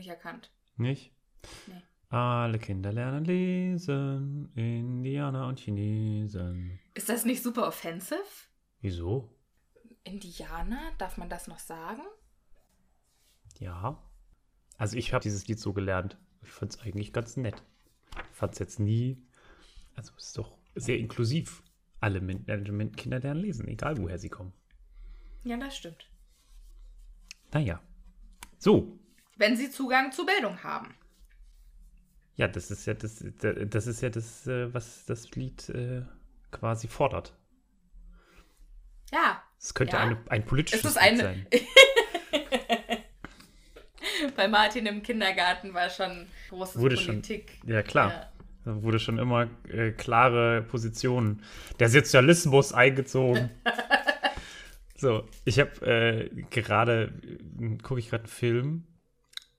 ich nicht erkannt. Nicht? Nee. Alle Kinder lernen lesen, Indianer und Chinesen. Ist das nicht super offensive? Wieso? Indianer? Darf man das noch sagen? Ja. Also ich habe dieses Lied so gelernt. Ich fand es eigentlich ganz nett. Ich fand es jetzt nie. Also es ist doch sehr inklusiv. Alle Min äh, Kinder lernen lesen, egal woher sie kommen. Ja, das stimmt. Naja. So. Wenn sie Zugang zu Bildung haben. Ja, das ist ja das, das ist ja das, äh, was das Lied äh, quasi fordert. Ja. Es könnte Ja. eine, ein politisches Es ist Lied eine- sein. Bei Martin im Kindergarten war schon großes Wurde schon- Politik. Ja, klar. Ja. Da wurde schon immer äh, klare Positionen. Der Sozialismus eingezogen. So, ich habe äh, gerade, gucke ich gerade einen Film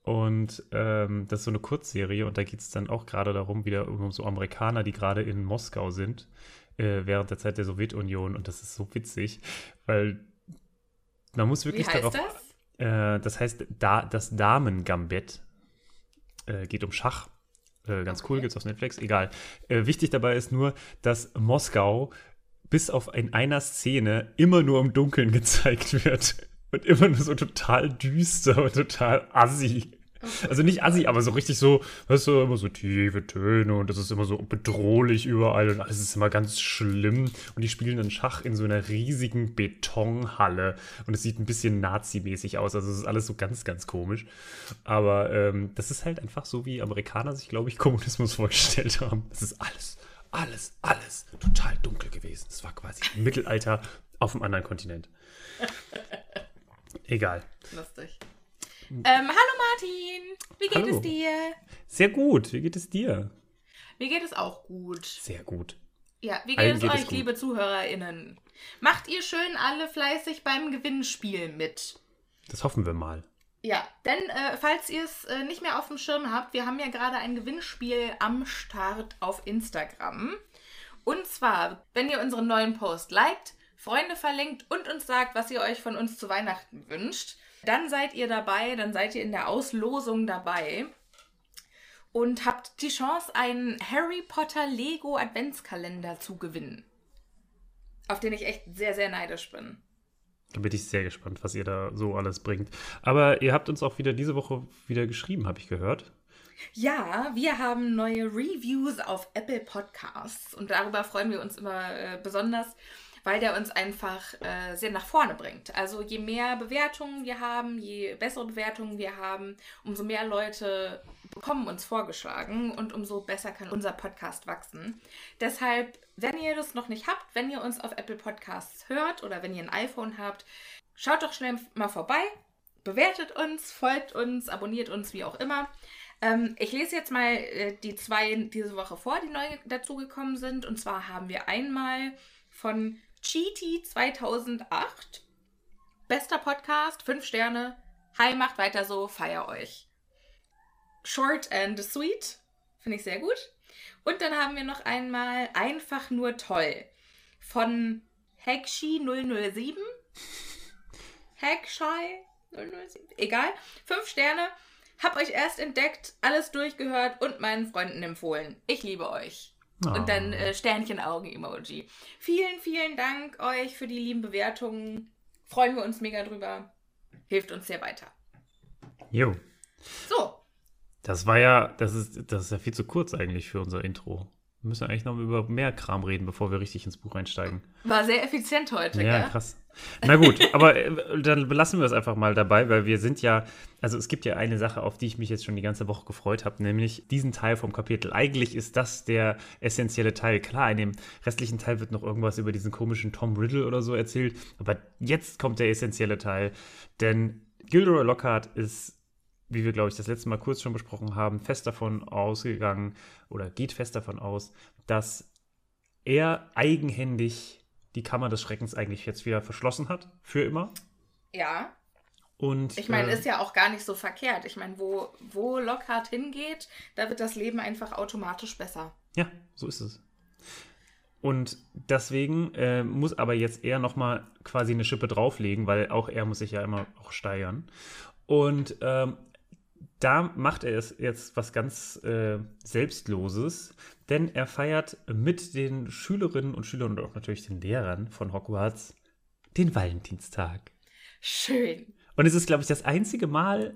und ähm, das ist so eine Kurzserie und da geht es dann auch gerade darum, wieder um so Amerikaner, die gerade in Moskau sind, äh, während der Zeit der Sowjetunion und das ist so witzig, weil man muss wirklich Wie heißt darauf. das? Äh, das heißt da, das Damen-Gambett. Äh, geht um Schach. Äh, ganz cool, Okay. gibt's auf Netflix. Egal. Äh, wichtig dabei ist nur, dass Moskau bis auf in einer Szene immer nur im Dunkeln gezeigt wird. Und immer nur so total düster und total assi. Also nicht assi, aber so richtig so, weißt du, immer so tiefe Töne und das ist immer so bedrohlich überall und alles ist immer ganz schlimm. Und die spielen dann Schach in so einer riesigen Betonhalle und es sieht ein bisschen Nazi-mäßig aus. Also es ist alles so ganz, ganz komisch. Aber ähm, das ist halt einfach so, wie Amerikaner sich, glaube ich, Kommunismus vorgestellt haben. Das ist alles, alles, alles total dunkel gewesen. Es war quasi Mittelalter auf einem anderen Kontinent. Egal. Lustig. Ähm, hallo Martin, wie geht Hallo. es dir? Sehr gut. Wie geht es dir? Mir geht es auch gut. Sehr gut. Ja, wie geht Allen es geht es euch, gut. liebe ZuhörerInnen? Macht ihr schön alle fleißig beim Gewinnspiel mit? Das hoffen wir mal. Ja, denn äh, falls ihr es äh, nicht mehr auf dem Schirm habt, wir haben ja gerade ein Gewinnspiel am Start auf Instagram. Und zwar, wenn ihr unseren neuen Post liked, Freunde verlinkt und uns sagt, was ihr euch von uns zu Weihnachten wünscht, dann seid ihr dabei, dann seid ihr in der Auslosung dabei und habt die Chance, einen Harry Potter Lego Adventskalender zu gewinnen. Auf den ich echt sehr, sehr neidisch bin. Da bin ich sehr gespannt, was ihr da so alles bringt. Aber ihr habt uns auch wieder diese Woche wieder geschrieben, habe ich gehört. Ja, wir haben neue Reviews auf Apple Podcasts und darüber freuen wir uns immer äh, besonders, weil der uns einfach äh, sehr nach vorne bringt. Also je mehr Bewertungen wir haben, je bessere Bewertungen wir haben, umso mehr Leute bekommen uns vorgeschlagen und umso besser kann unser Podcast wachsen. Deshalb, wenn ihr das noch nicht habt, wenn ihr uns auf Apple Podcasts hört oder wenn ihr ein iPhone habt, schaut doch schnell mal vorbei, bewertet uns, folgt uns, abonniert uns, wie auch immer. Ähm, ich lese jetzt mal äh, die zwei diese Woche vor, die neu dazugekommen sind. Und zwar haben wir einmal von Cheaty 2008. Bester Podcast, 5 Sterne. Hi, macht weiter so, feier euch. Short and sweet, finde ich sehr gut. Und dann haben wir noch einmal einfach nur toll von Hekshi 007. Hackshai 007. Egal. Fünf Sterne. Hab euch erst entdeckt, alles durchgehört und meinen Freunden empfohlen. Ich liebe euch. Ah. Und dann äh, Sternchen-Augen-Emoji. Vielen, vielen Dank euch für die lieben Bewertungen. Freuen wir uns mega drüber. Hilft uns sehr weiter. Jo. So, Das war ja, das ist, das ist ja viel zu kurz eigentlich für unser Intro. Wir müssen eigentlich noch über mehr Kram reden, bevor wir richtig ins Buch einsteigen. war sehr effizient heute, Ja, gell? krass. Na gut, aber äh, dann belassen wir es einfach mal dabei, weil wir sind ja, also es gibt ja eine Sache, auf die ich mich jetzt schon die ganze Woche gefreut habe, nämlich diesen Teil vom Kapitel. Eigentlich ist das der essentielle Teil. Klar, in dem restlichen Teil wird noch irgendwas über diesen komischen Tom Riddle oder so erzählt, aber jetzt kommt der essentielle Teil, denn Gilderoy Lockhart ist wie wir, glaube ich, das letzte Mal kurz schon besprochen haben, fest davon ausgegangen oder geht fest davon aus, dass er eigenhändig die Kammer des Schreckens eigentlich jetzt wieder verschlossen hat, für immer. Ja. Und Ich meine, äh, ist ja auch gar nicht so verkehrt. Ich meine, wo, wo Lockhart hingeht, da wird das Leben einfach automatisch besser. Ja, so ist es. Und deswegen äh, muss aber jetzt er nochmal quasi eine Schippe drauflegen, weil auch er muss sich ja immer auch steigern. Und ähm, da macht er es jetzt was ganz äh, Selbstloses, denn er feiert mit den Schülerinnen und Schülern und auch natürlich den Lehrern von Hogwarts den Valentinstag. Schön. Und es ist, glaube ich, das einzige Mal,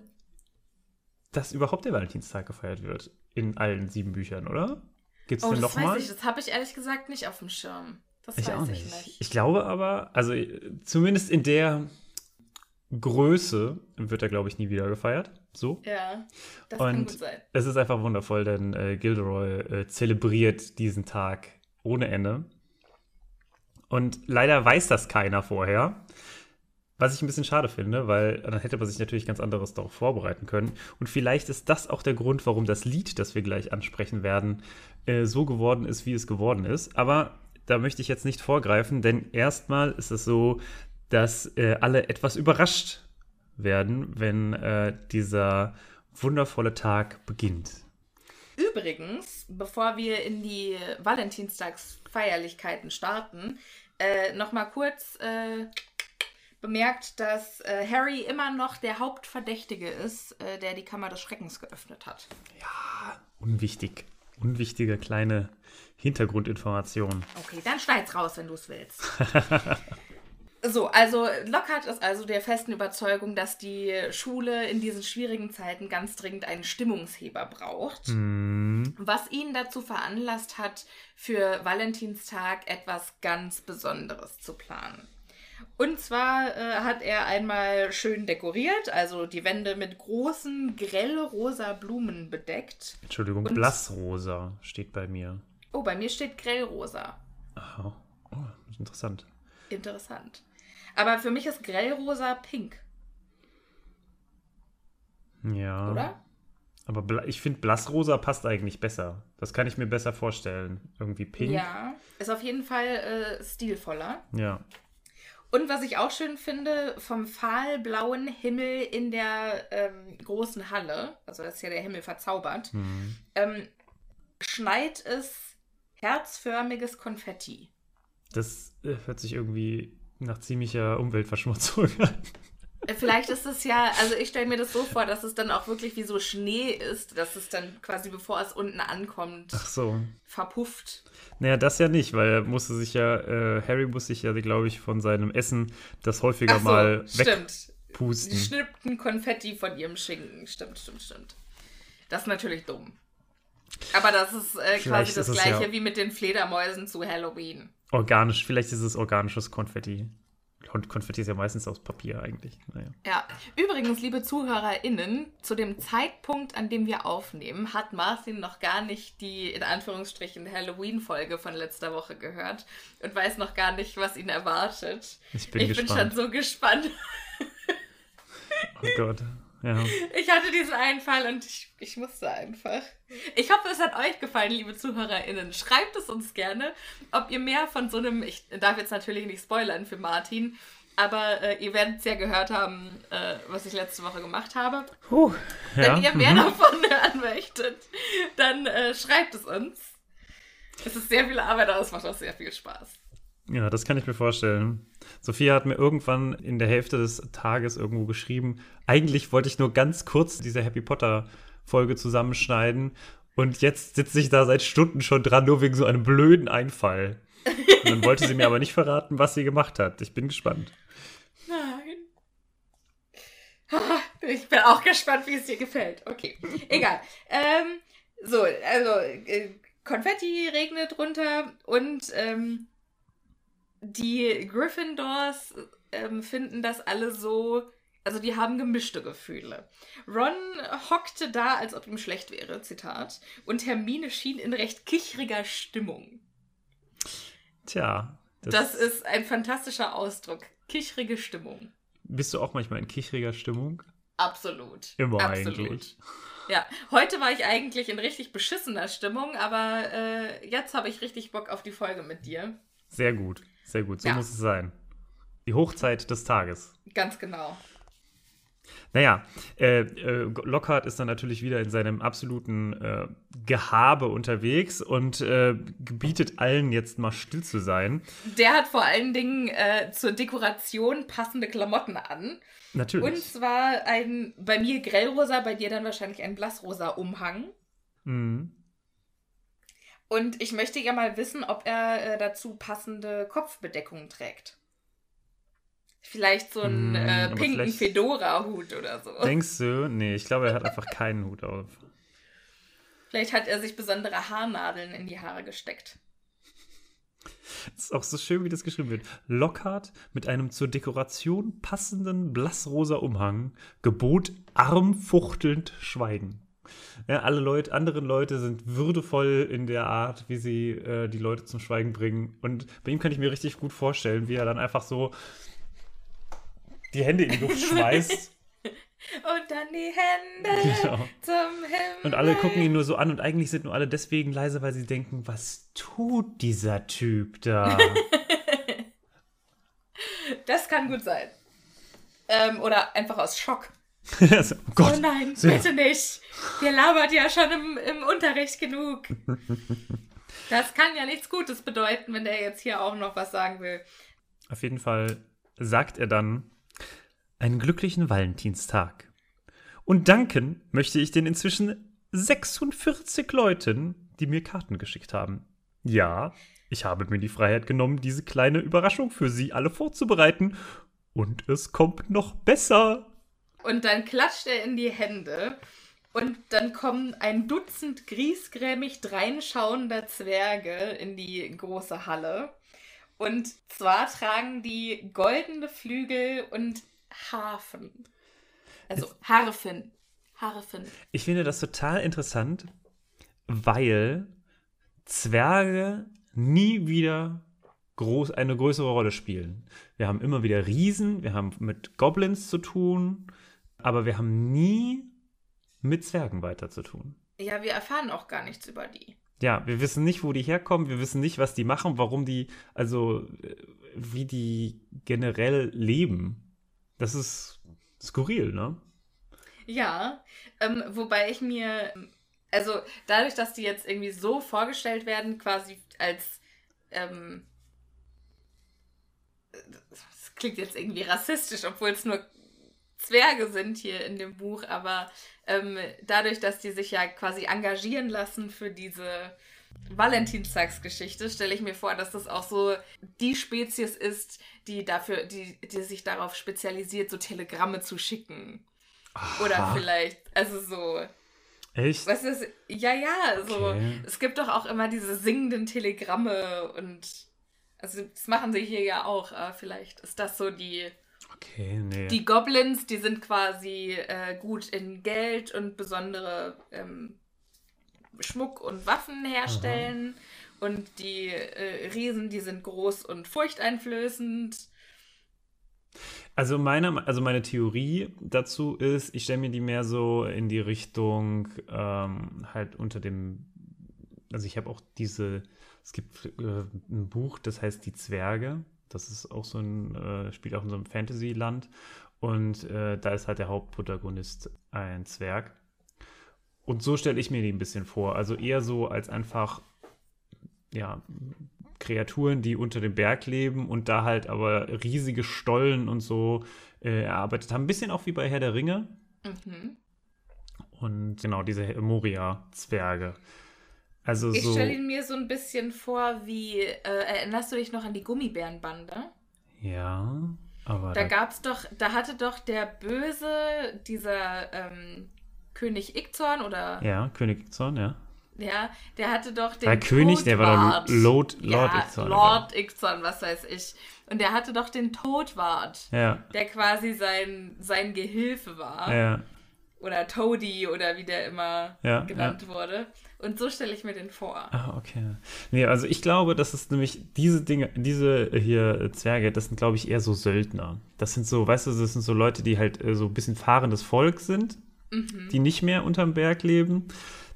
dass überhaupt der Valentinstag gefeiert wird. In allen sieben Büchern, oder? Gibt es Oh, denn das noch weiß mal? ich. Das habe ich ehrlich gesagt nicht auf dem Schirm. Das Ich weiß auch ich nicht. nicht. Ich glaube aber, also zumindest in der Größe wird er, glaube ich, nie wieder gefeiert. So. Ja, das kann Und gut sein. es ist einfach wundervoll, denn äh, Gilderoy äh, zelebriert diesen Tag ohne Ende. Und leider weiß das keiner vorher. Was ich ein bisschen schade finde, weil dann hätte man sich natürlich ganz anderes darauf vorbereiten können. Und vielleicht ist das auch der Grund, warum das Lied, das wir gleich ansprechen werden, äh, so geworden ist, wie es geworden ist. Aber da möchte ich jetzt nicht vorgreifen, denn erstmal ist es so, dass äh, alle etwas überrascht werden, wenn äh, dieser wundervolle Tag beginnt. Übrigens, bevor wir in die Valentinstagsfeierlichkeiten starten, äh, nochmal kurz äh, bemerkt, dass äh, Harry immer noch der Hauptverdächtige ist, äh, der die Kammer des Schreckens geöffnet hat. Unwichtig. Unwichtige kleine Hintergrundinformation. Okay, dann schneid's raus, wenn du es willst. so, also Lockhart ist also der festen Überzeugung, dass die Schule in diesen schwierigen Zeiten ganz dringend einen Stimmungsheber braucht. Was ihn dazu veranlasst hat, für Valentinstag etwas ganz Besonderes zu planen. Und zwar äh, hat er einmal schön dekoriert, also die Wände mit großen, grellrosa Blumen bedeckt. Entschuldigung, Und- Blassrosa steht bei mir. Oh, bei mir steht grellrosa. Aha. Oh, interessant. Interessant. Aber für mich ist grellrosa pink, Ja. oder? Aber ich finde, Blassrosa passt eigentlich besser. Das kann ich mir besser vorstellen. Irgendwie pink. Ja. Ist auf jeden Fall äh, stilvoller. Ja. Und was ich auch schön finde, vom fahlblauen Himmel in der ähm, großen Halle, also das ist ja der Himmel verzaubert, Mhm. ähm, schneit es herzförmiges Konfetti. Das äh, hört sich irgendwie nach ziemlicher Umweltverschmutzung an. Äh, Vielleicht ist es ja, also ich stelle mir das so vor, dass es dann auch wirklich wie so Schnee ist, dass es dann quasi bevor es unten ankommt, Ach so. verpufft. Naja, das ja nicht, weil er musste sich ja, äh, Harry muss sich ja, glaube ich, von seinem Essen das häufiger so, mal stimmt. wegpusten. Die schnippten Konfetti von ihrem Schinken. Stimmt, stimmt, stimmt. Das ist natürlich dumm. Aber das ist äh, quasi das ist gleiche ja- wie mit den Fledermäusen zu Halloween. Organisch, vielleicht ist es organisches Konfetti. Kon Konfetti ist ja meistens aus Papier eigentlich. Naja. Ja. Übrigens, liebe ZuhörerInnen, zu dem Zeitpunkt, an dem wir aufnehmen, hat Martin noch gar nicht die, in Anführungsstrichen, Halloween-Folge von letzter Woche gehört und weiß noch gar nicht, was ihn erwartet. Ich bin ich bin gespannt. schon so gespannt. Oh Gott. Ja. Ich hatte diesen Einfall und ich, ich musste einfach. Ich hoffe, es hat euch gefallen, liebe ZuhörerInnen. Schreibt es uns gerne, ob ihr mehr von so einem, ich darf jetzt natürlich nicht spoilern für Martin, aber äh, ihr werdet es ja gehört haben, äh, was ich letzte Woche gemacht habe. Puh. Ja. Wenn ihr mehr mhm. davon hören möchtet, dann äh, schreibt es uns. Es ist sehr viel Arbeit, aber es macht auch sehr viel Spaß. Ja, das kann ich mir vorstellen. Sophia hat mir irgendwann in der Hälfte des Tages irgendwo geschrieben, eigentlich wollte ich nur ganz kurz diese Happy Potter Folge zusammenschneiden und jetzt sitze ich da seit Stunden schon dran, nur wegen so einem blöden Einfall. Und dann wollte sie mir aber nicht verraten, was sie gemacht hat. Ich bin gespannt. Nein. Ich bin auch gespannt, wie es dir gefällt. Okay, egal. Ähm, so, also äh, Konfetti regnet runter und ähm, die Gryffindors ähm, finden das alle so, also die haben gemischte Gefühle. Ron hockte da, als ob ihm schlecht wäre, Zitat, und Hermine schien in recht kichriger Stimmung. Tja, das, Das ist ein fantastischer Ausdruck. Kichrige Stimmung. bist du auch manchmal in kichriger Stimmung? Absolut. Immer Absolut. eigentlich. Ja, heute war ich eigentlich in richtig beschissener Stimmung, aber äh, jetzt habe ich richtig Bock auf die Folge mit dir. Sehr gut, sehr gut. So Ja. muss es sein. Die Hochzeit des Tages. Ganz genau. Naja, äh, äh, Lockhart ist dann natürlich wieder in seinem absoluten äh, Gehabe unterwegs und äh, gebietet allen jetzt mal still zu sein. Der hat vor allen Dingen äh, zur Dekoration passende Klamotten an. Und Natürlich. zwar ein, bei mir grellrosa, bei dir dann wahrscheinlich ein blassrosa Umhang. Mhm. Und ich möchte ja mal wissen, ob er äh, dazu passende Kopfbedeckungen trägt. Vielleicht so einen Mm, äh, aber pinken Fedora-Hut oder so. Denkst du? Nee, ich glaube, er hat einfach keinen Hut auf. Vielleicht hat er sich besondere Haarnadeln in die Haare gesteckt. Es ist auch so schön, wie das geschrieben wird. Lockhart mit einem zur Dekoration passenden blassrosa Umhang gebot armfuchtelnd Schweigen. Ja, alle Leute, anderen Leute sind würdevoll in der Art, wie sie äh, die Leute zum Schweigen bringen. Und bei ihm kann ich mir richtig gut vorstellen, wie er dann einfach so die Hände in die Luft schmeißt. Und dann die Hände Genau. zum Himmel. Und alle gucken ihn nur so an und eigentlich sind nur alle deswegen leise, weil sie denken, was tut dieser Typ da? Das kann gut sein. Ähm, oder einfach aus Schock. Also, oh Gott. oh nein, bitte nicht. Der labert ja schon im, im Unterricht genug. Das kann ja nichts Gutes bedeuten, wenn der jetzt hier auch noch was sagen will. Auf jeden Fall sagt er dann einen glücklichen Valentinstag. Und danken möchte ich den inzwischen 46 Leuten, die mir Karten geschickt haben. Ja, ich habe mir die Freiheit genommen, diese kleine Überraschung für sie alle vorzubereiten. Und es kommt noch besser. Und dann klatscht er in die Hände. Und dann kommen ein Dutzend griesgrämig dreinschauender Zwerge in die große Halle. Und zwar tragen die goldene Flügel und Harfen. Also Harfen. Harfen. Ich finde das total interessant, weil Zwerge nie wieder groß, eine größere Rolle spielen. Wir haben immer wieder Riesen, wir haben mit Goblins zu tun, aber wir haben nie mit Zwergen weiter zu tun. Ja, wir erfahren auch gar nichts über die. Ja, wir wissen nicht, wo die herkommen, wir wissen nicht, was die machen, warum die, also äh, wie die generell leben. Das ist skurril, ne? Ja, ähm, wobei ich mir, also dadurch, dass die jetzt irgendwie so vorgestellt werden, quasi als, ähm, das klingt jetzt irgendwie rassistisch, obwohl es nur Zwerge sind hier in dem Buch, aber ähm, dadurch, dass die sich ja quasi engagieren lassen für diese Valentinstagsgeschichte, stelle ich mir vor, dass das auch so die Spezies ist, die dafür, die, die sich darauf spezialisiert, so Telegramme zu schicken. Oder Aha. vielleicht, also so, Echt? was ist, ja, ja, so, Okay. es gibt doch auch immer diese singenden Telegramme und, also das machen sie hier ja auch, äh, vielleicht ist das so die, Okay, nee. die Goblins, die sind quasi äh, gut in Geld und besondere ähm, Schmuck und Waffen herstellen. Und die äh, Riesen, die sind groß und furchteinflößend. Also meine, also meine Theorie dazu ist, ich stelle mir die mehr so in die Richtung ähm, halt unter dem, also ich habe auch diese, es gibt äh, ein Buch, das heißt Die Zwerge. Das ist auch so ein, äh, spielt auch in so einem Fantasy-Land. Und äh, da ist halt der Hauptprotagonist ein Zwerg. Und so stelle ich mir die ein bisschen vor. Also eher so als einfach, ja, Kreaturen, die unter dem Berg leben und da halt aber riesige Stollen und so äh, erarbeitet haben. Ein bisschen auch wie bei Herr der Ringe. Mhm. Und genau, diese Moria-Zwerge. Also Ich so. stelle ihn mir so ein bisschen vor wie, äh, erinnerst du dich noch an die Gummibärenbande? Ja, aber. Da da- gab's doch, da hatte doch der Böse, dieser ähm, König Ickzorn oder ja, König Zorn, ja. Ja, der hatte doch den War König, der war doch Lord, Lord ja, Ickzorn, Lord Ickzorn, was weiß ich. Und der hatte doch den Todwart, Ja, der quasi sein, sein Gehilfe war. ja. Oder Toady oder wie der immer Ja, genannt wurde. Und so stelle ich mir den vor. Ah, okay. Nee, also ich glaube, das ist nämlich diese Dinge, diese hier äh, Zwerge, das sind, glaube ich, eher so Söldner. Das sind so, weißt du, das sind so Leute, die halt äh, so ein bisschen fahrendes Volk sind, Mhm. die nicht mehr unterm Berg leben,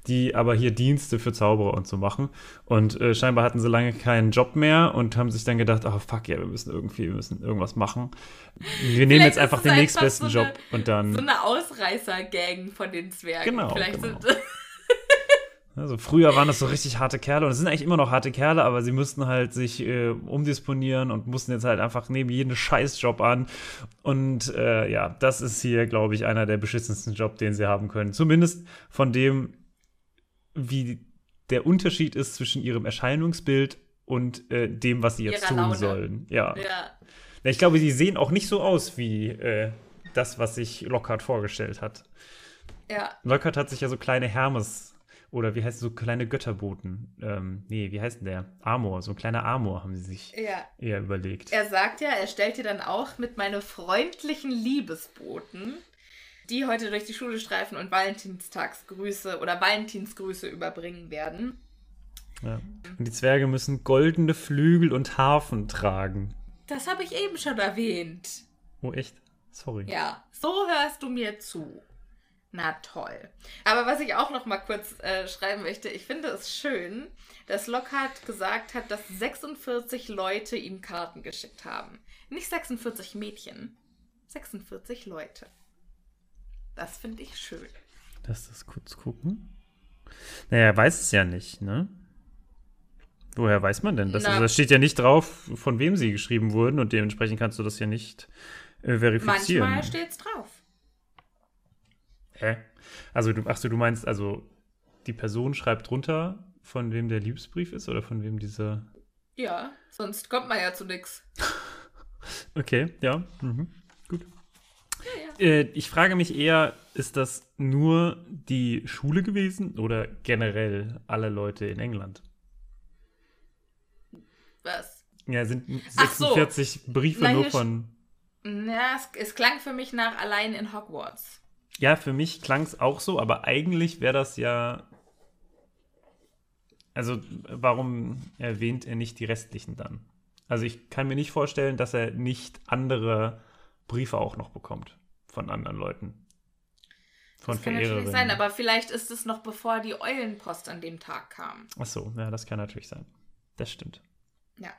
die aber hier Dienste für Zauberer und so machen. Und äh, scheinbar hatten sie lange keinen Job mehr und haben sich dann gedacht, oh fuck, ja, wir müssen irgendwie, wir müssen irgendwas machen. Wir nehmen jetzt einfach den nächstbesten so Job und dann. So eine Ausreißer-Gang von den Zwergen. Genau, Vielleicht genau. sind Also früher waren das so richtig harte Kerle und es sind eigentlich immer noch harte Kerle, aber sie mussten halt sich äh, umdisponieren und mussten jetzt halt einfach nehmen jeden Scheißjob an. Und äh, ja, das ist hier, glaube ich, einer der beschissensten Jobs, den sie haben können. Zumindest von dem, wie der Unterschied ist zwischen ihrem Erscheinungsbild und äh, dem, was sie jetzt Ihrer tun Laune. sollen. Ja. ja. Ich glaube, sie sehen auch nicht so aus wie äh, das, was sich Lockhart vorgestellt hat. Ja. Lockhart hat sich ja so kleine Hermes oder wie heißt es, so kleine Götterboten. Ähm, nee, wie heißt denn der? Amor, so ein kleiner Amor haben sie sich Ja. eher überlegt. Er sagt ja, er stellt dir dann auch mit meine freundlichen Liebesboten, die heute durch die Schule streifen und Valentinstagsgrüße oder Valentinsgrüße überbringen werden. Ja. Und die Zwerge müssen goldene Flügel und Harfen tragen. Das habe ich eben schon erwähnt. Oh, echt? Sorry. Ja, so hörst du mir zu. Na toll. Aber was ich auch noch mal kurz äh, schreiben möchte, ich finde es schön, dass Lockhart gesagt hat, dass 46 Leute ihm Karten geschickt haben. Nicht 46 Mädchen, 46 Leute. Das finde ich schön. Lass das kurz gucken. Naja, er weiß es ja nicht, ne? Woher weiß man denn das? Na. Also, das steht ja nicht drauf, von wem sie geschrieben wurden und dementsprechend kannst du das ja nicht äh, verifizieren. Manchmal steht's drauf. Hä? Also, du, ach so, du meinst, also die Person schreibt drunter, von wem der Liebesbrief ist oder von wem dieser. Ja, sonst kommt man ja zu nix. Okay, ja. Mhm. Gut. Äh, ich frage mich eher, ist das nur die Schule gewesen oder generell alle Leute in England? Was? Ja, sind Ach so. 46 Briefe Na, nur von. Ja, es, es klang für mich nach allein in Hogwarts. Ja, für mich klang es auch so, aber eigentlich wäre das ja. Also, warum erwähnt er nicht die restlichen dann? Also, ich kann mir nicht vorstellen, dass er nicht andere Briefe auch noch bekommt von anderen Leuten. Von Das kann natürlich sein, aber vielleicht ist es noch bevor die Eulenpost an dem Tag kam. Ach so, ja, das kann natürlich sein. Das stimmt. Ja.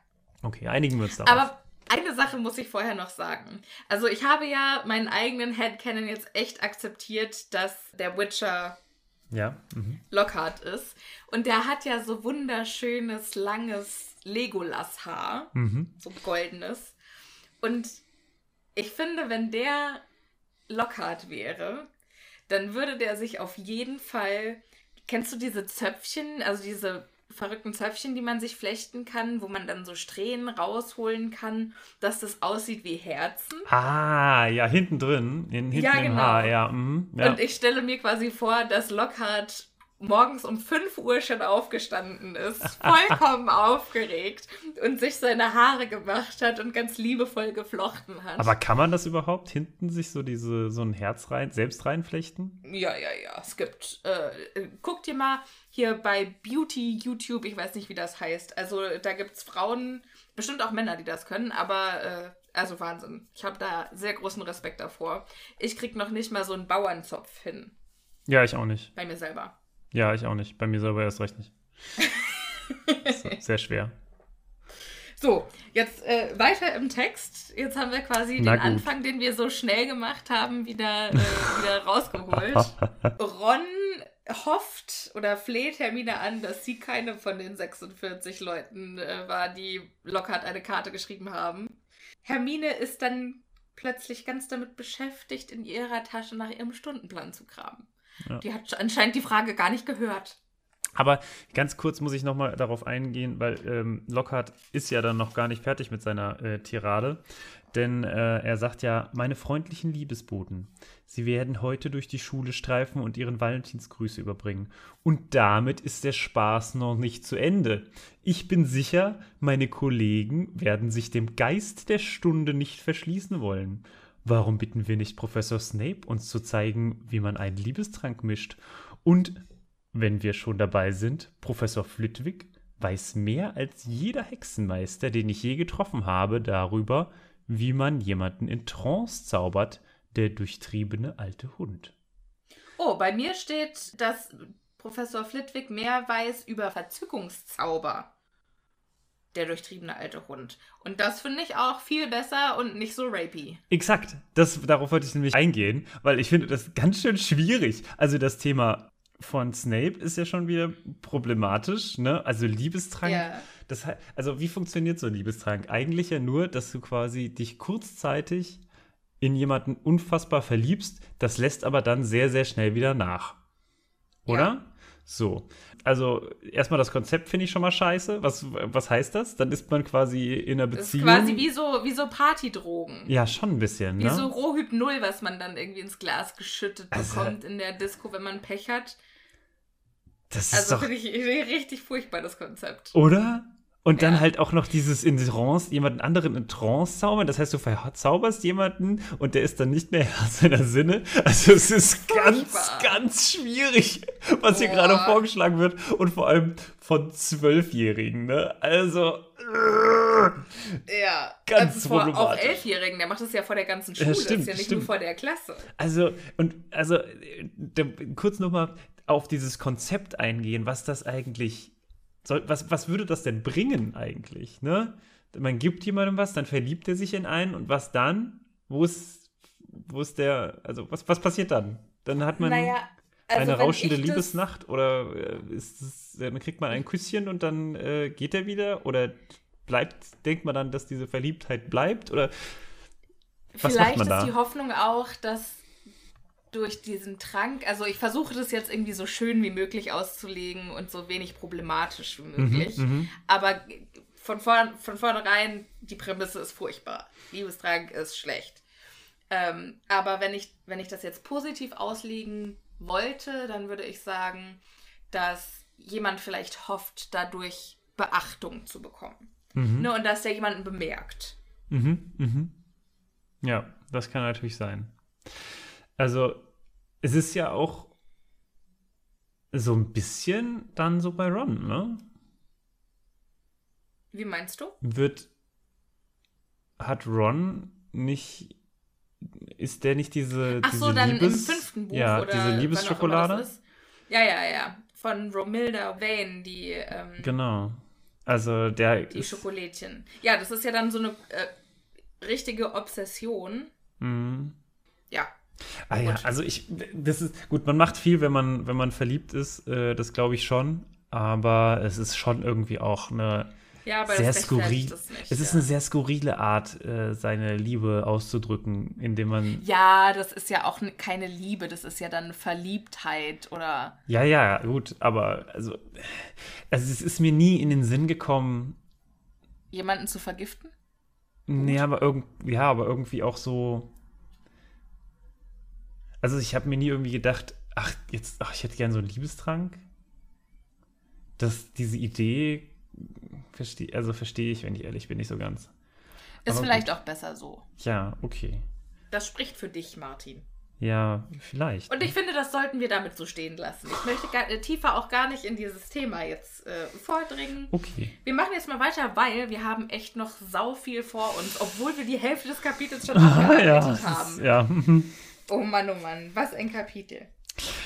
Okay, einigen wir uns darauf. Aber eine Sache muss ich vorher noch sagen. Also ich habe ja meinen eigenen Headcanon jetzt echt akzeptiert, dass der Witcher ja, mhm. Lockhart ist. Und der hat ja so wunderschönes, langes Legolas-Haar. Mhm. So goldenes. Und ich finde, wenn der Lockhart wäre, dann würde der sich auf jeden Fall. Kennst du diese Zöpfchen, also diese verrückten Zöpfchen, die man sich flechten kann, wo man dann so Strähnen rausholen kann, dass das aussieht wie Herzen? Ah, ja, hinten drin, in, hinten Ja, im genau. Haar, ja. Mhm, ja. Und ich stelle mir quasi vor, dass Lockhart morgens um 5 Uhr schon aufgestanden ist, vollkommen aufgeregt und sich seine Haare gemacht hat und ganz liebevoll geflochten hat. Aber kann man das überhaupt hinten sich so diese so ein Herz rein selbst reinflechten? Ja, ja, ja. Es gibt. Äh, guck dir mal hier bei Beauty YouTube, ich weiß nicht, wie das heißt. Also da gibt es Frauen, bestimmt auch Männer, die das können, aber äh, also Wahnsinn. Ich habe da sehr großen Respekt davor. Ich krieg noch nicht mal so einen Bauernzopf hin Ja, ich auch nicht. bei mir selber. Ja, ich auch nicht. Bei mir selber erst recht nicht. sehr schwer. So, jetzt äh, weiter im Text. Jetzt haben wir quasi Na den gut. Anfang, den wir so schnell gemacht haben, wieder, äh, wieder rausgeholt. Ron hofft oder fleht Hermine an, dass sie keine von den 46 Leuten äh, war, die Lockhart eine Karte geschrieben haben. Hermine ist dann plötzlich ganz damit beschäftigt, in ihrer Tasche nach ihrem Stundenplan zu graben. Ja. Die hat anscheinend die Frage gar nicht gehört. Aber ganz kurz muss ich noch mal darauf eingehen, weil ähm, Lockhart ist ja dann noch gar nicht fertig mit seiner äh, Tirade. Denn äh, er sagt ja, meine freundlichen Liebesboten, sie werden heute durch die Schule streifen und ihren Valentinsgrüße überbringen. Und damit ist der Spaß noch nicht zu Ende. Ich bin sicher, meine Kollegen werden sich dem Geist der Stunde nicht verschließen wollen. Warum bitten wir nicht Professor Snape, uns zu zeigen, wie man einen Liebestrank mischt? Und wenn wir schon dabei sind, Professor Flitwick weiß mehr als jeder Hexenmeister, den ich je getroffen habe, darüber, wie man jemanden in Trance zaubert, der durchtriebene alte Hund. Oh, bei mir steht, dass Professor Flitwick mehr weiß über Verzückungszauber. Der durchtriebene alte Hund. Und das finde ich auch viel besser und nicht so rapey. Exakt, das, darauf wollte ich nämlich eingehen, weil ich finde das ganz schön schwierig. Also das Thema von Snape ist ja schon wieder problematisch, ne? Also Liebestrank. Ja. Das, also wie funktioniert so ein Liebestrank? Eigentlich ja nur, dass du quasi dich kurzzeitig in jemanden unfassbar verliebst, das lässt aber dann sehr, sehr schnell wieder nach. Oder? Ja. So. Also erstmal das Konzept finde ich schon mal scheiße. Was, was heißt das? Dann ist man quasi in einer Das ist Beziehung. quasi wie so, wie so Partydrogen. ja, schon ein bisschen, Wie ne? so Rohhypnol, was man dann irgendwie ins Glas geschüttet Also- bekommt in der Disco, wenn man Pech hat. das ist Also finde ich richtig furchtbar, das Konzept. Oder? Und dann Ja. halt auch noch dieses in Trance, jemanden anderen in Trance zaubern. Das heißt, du verzauberst jemanden und der ist dann nicht mehr Herr seiner Sinne. Also es ist ganz, ganz schwierig, was hier Boah. gerade vorgeschlagen wird. Und vor allem von Zwölfjährigen, ne? Also. Ja, Ganz also vor auch. Elfjährigen, der macht das ja vor der ganzen Ja, Schule, stimmt, das ist ja nicht stimmt. nur vor der Klasse. Also, und also, äh, kurz nochmal auf dieses Konzept eingehen, was das eigentlich soll, was, was würde das denn bringen eigentlich, ne? man gibt jemandem was, dann verliebt er sich in einen und was dann? Wo ist, wo ist der, also was, was passiert dann? Dann hat man naja, also eine rauschende das- Liebesnacht oder äh, ist es, dann kriegt man ein Küsschen und dann äh, geht er wieder oder bleibt, denkt man dann, dass diese Verliebtheit bleibt oder was Vielleicht macht man ist da? die Hoffnung auch, dass durch diesen Trank, also ich versuche das jetzt irgendwie so schön wie möglich auszulegen und so wenig problematisch wie Mhm, möglich. Aber von, vorn, von vornherein, die Prämisse ist furchtbar. Liebestrank ist schlecht. Ähm, aber wenn ich, wenn ich das jetzt positiv auslegen wollte, dann würde ich sagen, dass jemand vielleicht hofft, dadurch Beachtung zu bekommen. Ne, und dass der jemanden bemerkt. Mhm, mhm. Ja, das kann natürlich sein. Also, es ist ja auch so ein bisschen dann so bei Ron, ne? Wie meinst du? Wird, hat Ron nicht, ist der nicht diese, Ach diese so, dann Liebes, im fünften Buch ja, oder diese Liebesschokolade? Ja, ja, ja. Von Romilda Vane, die, ähm, Genau. Also, der die ist, Schokolädchen. Ja, das ist ja dann so eine äh, richtige Obsession. Mhm. Ja. Ah ja, Gut. also ich, das ist, gut, man macht viel, wenn man, wenn man verliebt ist, äh, das glaube ich schon, aber es ist schon irgendwie auch eine Ja, sehr das rechtfertigt skurril. das nicht. es ist ja. eine sehr skurrile Art, äh, seine Liebe auszudrücken, indem man, ja, das ist ja auch keine Liebe, das ist ja dann Verliebtheit oder. ja, ja, gut, aber also, also es ist mir nie in den Sinn gekommen, Jemanden zu vergiften? nee, aber irgend, ja, aber irgendwie auch so, also ich habe mir nie irgendwie gedacht, ach, jetzt, ach, ich hätte gern so einen Liebestrank. Das, diese Idee verstehe, also verstehe ich, wenn ich ehrlich bin, nicht so ganz. Ist Aber vielleicht auch besser so. Ja, okay. Das spricht für dich, Martin. Ja, vielleicht. Und ich finde, das sollten wir damit so stehen lassen. Ich möchte gar, äh, tiefer auch gar nicht in dieses Thema jetzt äh, vordringen. Okay. Wir machen jetzt mal weiter, weil wir haben echt noch sau viel vor uns, obwohl wir die Hälfte des Kapitels schon Ah, ja, abgearbeitet haben. ist, ja. Oh Mann, oh Mann, was ein Kapitel.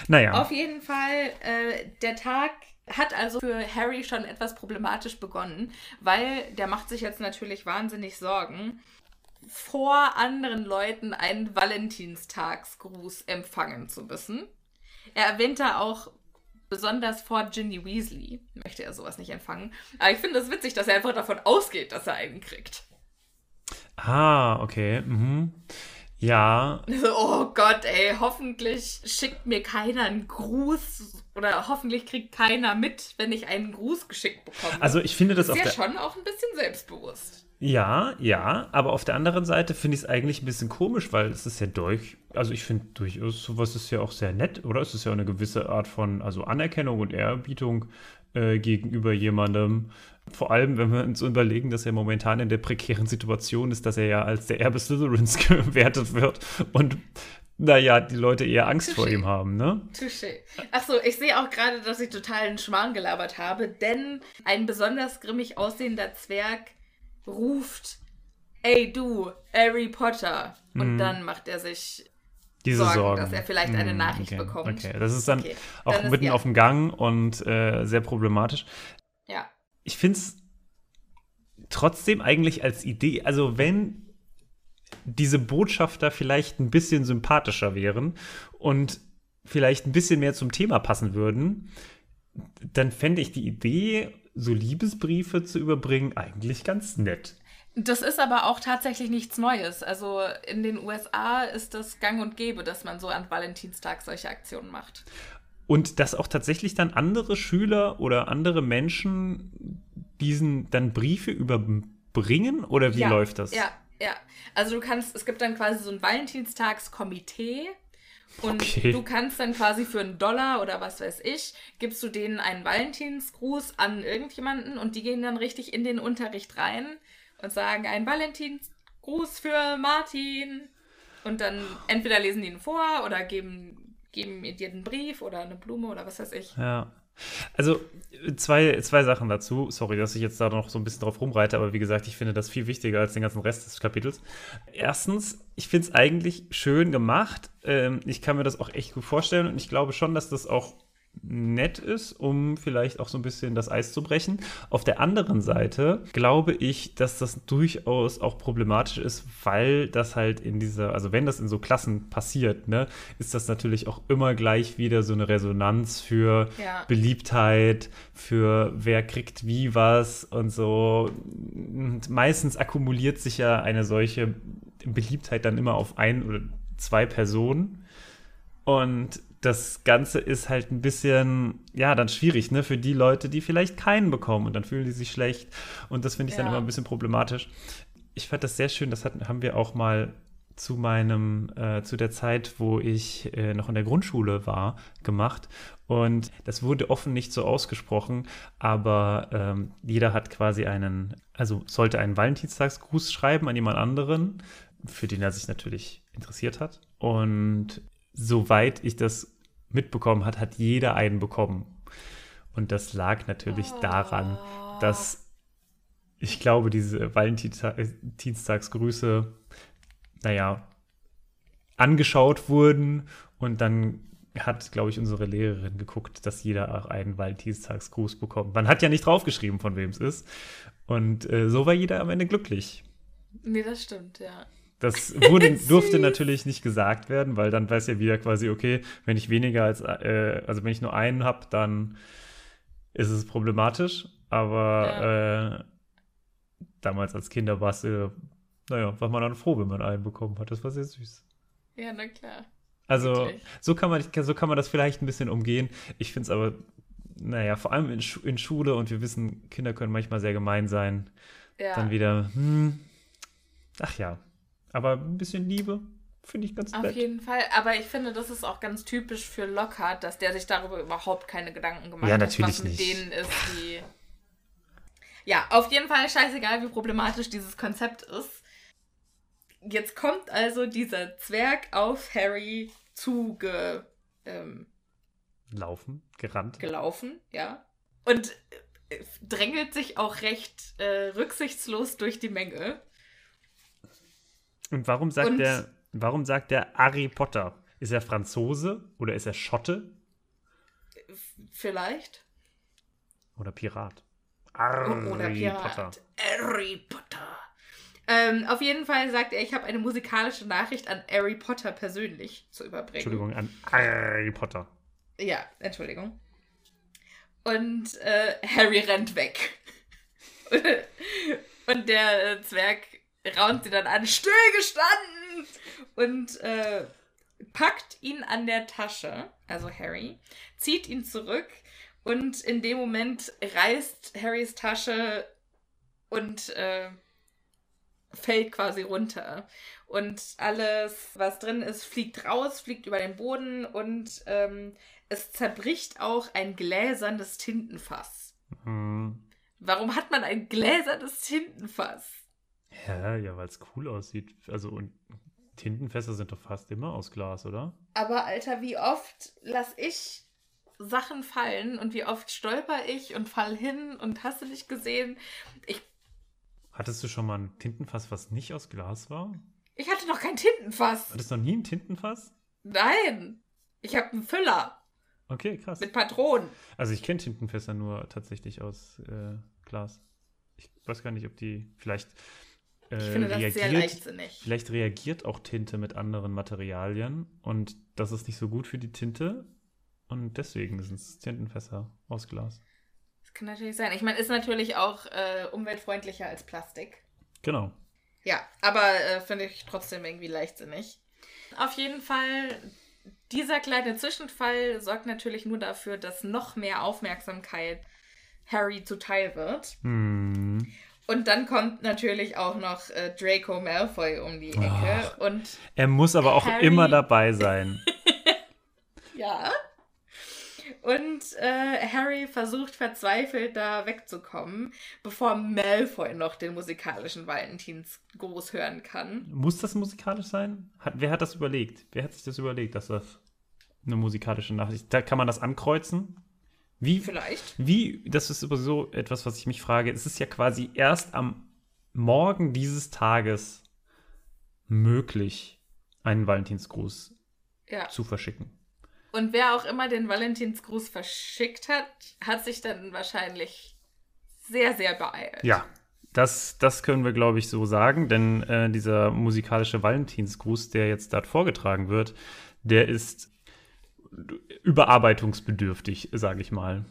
naja. Auf jeden Fall, äh, der Tag hat also für Harry schon etwas problematisch begonnen, weil der macht sich jetzt natürlich wahnsinnig Sorgen, vor anderen Leuten einen Valentinstagsgruß empfangen zu müssen. Er erwähnt da auch besonders vor Ginny Weasley möchte er sowas nicht empfangen. Aber ich finde es witzig, dass er einfach davon ausgeht, dass er einen kriegt. Ah, okay. Mhm. Ja, oh Gott, ey, hoffentlich schickt mir keiner einen Gruß oder hoffentlich kriegt keiner mit, wenn ich einen Gruß geschickt bekomme. also ich finde das ist auf ja der schon auch ein bisschen selbstbewusst. Ja, ja, aber auf der anderen Seite finde ich es eigentlich ein bisschen komisch, weil es ist ja durch, also ich finde durchaus, sowas ist ja auch sehr nett, oder? Es ist ja eine gewisse Art von, also Anerkennung und Ehrerbietung äh, gegenüber jemandem. Vor allem, wenn wir uns überlegen, dass er momentan in der prekären Situation ist, dass er ja als der Erbe Slytherins gewertet wird und naja, die Leute eher Angst vor Touché. ihm haben, ne? Touché. Achso, ich sehe auch gerade, dass ich total einen Schmarrn gelabert habe, denn ein besonders grimmig aussehender Zwerg ruft, ey du, Harry Potter. Und dann macht er sich Diese Sorgen, Sorgen. dass er vielleicht eine Hm, Nachricht okay, bekommt. Okay, das ist dann Okay, auch dann mitten auf dem Gang und äh, sehr problematisch. Ich finde es trotzdem eigentlich als Idee, also wenn diese Botschafter vielleicht ein bisschen sympathischer wären und vielleicht ein bisschen mehr zum Thema passen würden, dann fände ich die Idee, so Liebesbriefe zu überbringen, eigentlich ganz nett. Das ist aber auch tatsächlich nichts Neues. Also in den USA ist das gang und gäbe, dass man so an Valentinstag solche Aktionen macht. Und dass auch tatsächlich dann andere Schüler oder andere Menschen diesen dann Briefe überbringen oder wie ja, läuft das? Ja, ja. Also du kannst, es gibt dann quasi so ein Valentinstagskomitee und Okay. du kannst dann quasi für einen Dollar oder was weiß ich, gibst du denen einen Valentinsgruß an irgendjemanden und die gehen dann richtig in den Unterricht rein und sagen einen Valentinsgruß für Martin und dann entweder lesen die ihn vor oder geben, geben dir einen Brief oder eine Blume oder was weiß ich. Ja. Also zwei, zwei Sachen dazu. Sorry, dass ich jetzt da noch so ein bisschen drauf rumreite, aber wie gesagt, ich finde das viel wichtiger als den ganzen Rest des Kapitels. Erstens, ich finde es eigentlich schön gemacht. Ähm, ich kann mir das auch echt gut vorstellen und ich glaube schon, dass das auch nett ist, um vielleicht auch so ein bisschen das Eis zu brechen. Auf der anderen Seite glaube ich, dass das durchaus auch problematisch ist, weil das halt in dieser, also wenn das in so Klassen passiert, ne, ist das natürlich auch immer gleich wieder so eine Resonanz für Ja. Beliebtheit, für wer kriegt wie was und so. Und meistens akkumuliert sich ja eine solche Beliebtheit dann immer auf ein oder zwei Personen. Und das Ganze ist halt ein bisschen, ja, dann schwierig, ne, für die Leute, die vielleicht keinen bekommen und dann fühlen die sich schlecht. Und das finde ich dann Ja. immer ein bisschen problematisch. Ich fand das sehr schön, das hatten, haben wir auch mal zu meinem, äh, zu der Zeit, wo ich äh, noch in der Grundschule war, gemacht. Und das wurde offen nicht so ausgesprochen, aber ähm, jeder hat quasi einen, also sollte einen Valentinstagsgruß schreiben an jemand anderen, für den er sich natürlich interessiert hat. Und soweit ich das mitbekommen hat, hat jeder einen bekommen. Und das lag natürlich daran, dass ich glaube, diese Valentinstagsgrüße, naja, angeschaut wurden und dann hat, glaube ich, unsere Lehrerin geguckt, dass jeder auch einen Valentinstagsgruß bekommt. Man hat ja nicht draufgeschrieben, von wem es ist. Und äh, so war jeder am Ende glücklich. Nee, das stimmt, ja. Das wurde, durfte natürlich nicht gesagt werden, weil dann weiß ja wieder quasi, okay, wenn ich weniger als, äh, also wenn ich nur einen habe, dann ist es problematisch. Aber äh, damals als Kinder war es, äh, naja, war man dann froh, wenn man einen bekommen hat. Das war sehr süß. Ja, na klar. Also so kann, man, so kann man das vielleicht ein bisschen umgehen. Ich finde es aber, naja, vor allem in, Schu in Schule und wir wissen, Kinder können manchmal sehr gemein sein. Ja. Dann wieder, hm, ach ja, aber ein bisschen Liebe finde ich ganz Auf nett. jeden Fall, aber ich finde, das ist auch ganz typisch für Lockhart, dass der sich darüber überhaupt keine Gedanken gemacht Ja, hat, natürlich was mit nicht. denen ist, die. Ja, auf jeden Fall scheißegal, wie problematisch dieses Konzept ist. Jetzt kommt also dieser Zwerg auf Harry zuge, ähm, Laufen, gerannt. gelaufen, ja. Und äh, drängelt sich auch recht äh, rücksichtslos durch die Menge. Und warum sagt Und- der, warum sagt der Harry Potter? Ist er Franzose oder ist er Schotte Vielleicht. oder Pirat? Oder Harry Pirat. Potter. Harry Potter. Ähm, auf jeden Fall sagt er, ich habe eine musikalische Nachricht an Harry Potter persönlich zu überbringen. Entschuldigung, an Harry Potter. Ja, Entschuldigung. Und äh, Harry rennt weg. und der äh, Zwerg raunt sie dann an, stillgestanden! Und äh, packt ihn an der Tasche, also Harry, zieht ihn zurück und in dem Moment reißt Harrys Tasche und äh, fällt quasi runter. Und alles, was drin ist, fliegt raus, fliegt über den Boden und ähm, es zerbricht auch ein gläsernes Tintenfass. Hm. Warum hat man ein gläsernes Tintenfass? Ja, ja, weil es cool aussieht. Also und Tintenfässer sind doch fast immer aus Glas, oder? Aber Alter, wie oft lass ich Sachen fallen und wie oft stolper ich und fall hin und hast du nicht gesehen? Ich, Hattest du schon mal ein Tintenfass, was nicht aus Glas war? ich hatte noch kein Tintenfass. Hattest du noch nie ein Tintenfass? Nein. Ich habe einen Füller Okay, krass. mit Patronen. Also ich kenne Tintenfässer nur tatsächlich aus äh, Glas. Ich weiß gar nicht, ob die vielleicht äh, Ich finde das sehr leichtsinnig. Vielleicht reagiert auch Tinte mit anderen Materialien und das ist nicht so gut für die Tinte und deswegen sind es Tintenfässer aus Glas. Das kann natürlich sein. Ich meine, ist natürlich auch äh, umweltfreundlicher als Plastik. Genau. Ja, aber äh, finde ich trotzdem irgendwie leichtsinnig. Auf jeden Fall, dieser kleine Zwischenfall sorgt natürlich nur dafür, dass noch mehr Aufmerksamkeit Harry zuteil wird. Hm. Und dann kommt natürlich auch noch äh, Draco Malfoy um die Ecke. Und Er muss aber auch Harry- immer dabei sein. ja. Und äh, Harry versucht verzweifelt da wegzukommen, bevor Malfoy noch den musikalischen Valentinsgruß hören kann. muss das musikalisch sein? Hat, wer hat das überlegt? Wer hat sich das überlegt, dass das eine musikalische Nachricht Da kann man das ankreuzen? Wie, Vielleicht. Wie, das ist sowieso etwas, was ich mich frage. Es ist ja quasi erst am Morgen dieses Tages möglich, einen Valentinsgruß Ja. zu verschicken. Und wer auch immer den Valentinsgruß verschickt hat, hat sich dann wahrscheinlich sehr, sehr beeilt. Ja, das, das können wir, glaube ich, so sagen, denn äh, dieser musikalische Valentinsgruß, der jetzt dort vorgetragen wird, der ist überarbeitungsbedürftig, sage ich mal.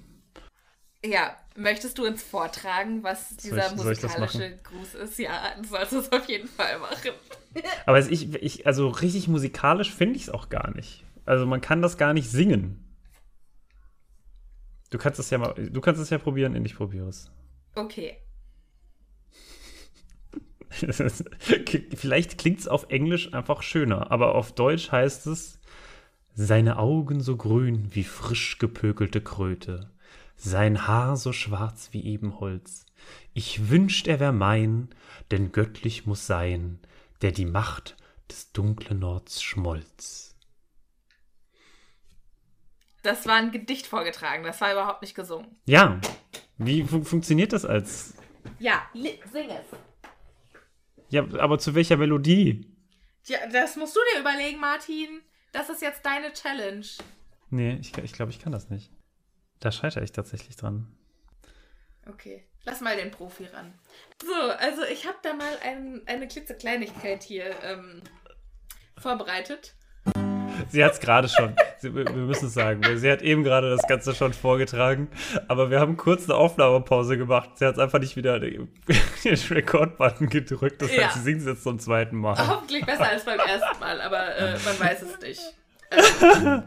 Ja, möchtest du uns vortragen, was dieser soll ich musikalische Gruß ist? Ja, du sollst es auf jeden Fall machen. Aber ich, ich, also richtig musikalisch finde ich es auch gar nicht. Also man kann das gar nicht singen. Du kannst es ja mal, du kannst es ja probieren, und ich probiere es. Okay. Vielleicht klingt es auf Englisch einfach schöner, aber auf Deutsch heißt es: Seine Augen so grün wie frisch gepökelte Kröte, sein Haar so schwarz wie Ebenholz. Ich wünscht, er wär mein, denn göttlich muss sein, der die Macht des dunklen Nords schmolz. Das war ein Gedicht vorgetragen, das war überhaupt nicht gesungen. Ja, wie fun funktioniert das als? Ja, sing es. Ja, aber zu welcher Melodie? Ja, das musst du dir überlegen, Martin. Das ist jetzt deine Challenge. Nee, ich, ich glaube, ich kann das nicht. Da scheitere ich tatsächlich dran. Okay, lass mal den Profi ran. So, also ich habe da mal ein, eine klitzekleinigkeit hier ähm, vorbereitet. Sie hat es gerade schon, sie, wir müssen es sagen, sie hat eben gerade das Ganze schon vorgetragen, aber wir haben kurz eine Aufnahmepause gemacht. Sie hat einfach nicht wieder den den Record-Button gedrückt, das Ja. heißt, sie singt es jetzt zum zweiten Mal. Hoffentlich besser als beim ersten Mal, aber äh, man weiß es nicht. Ähm.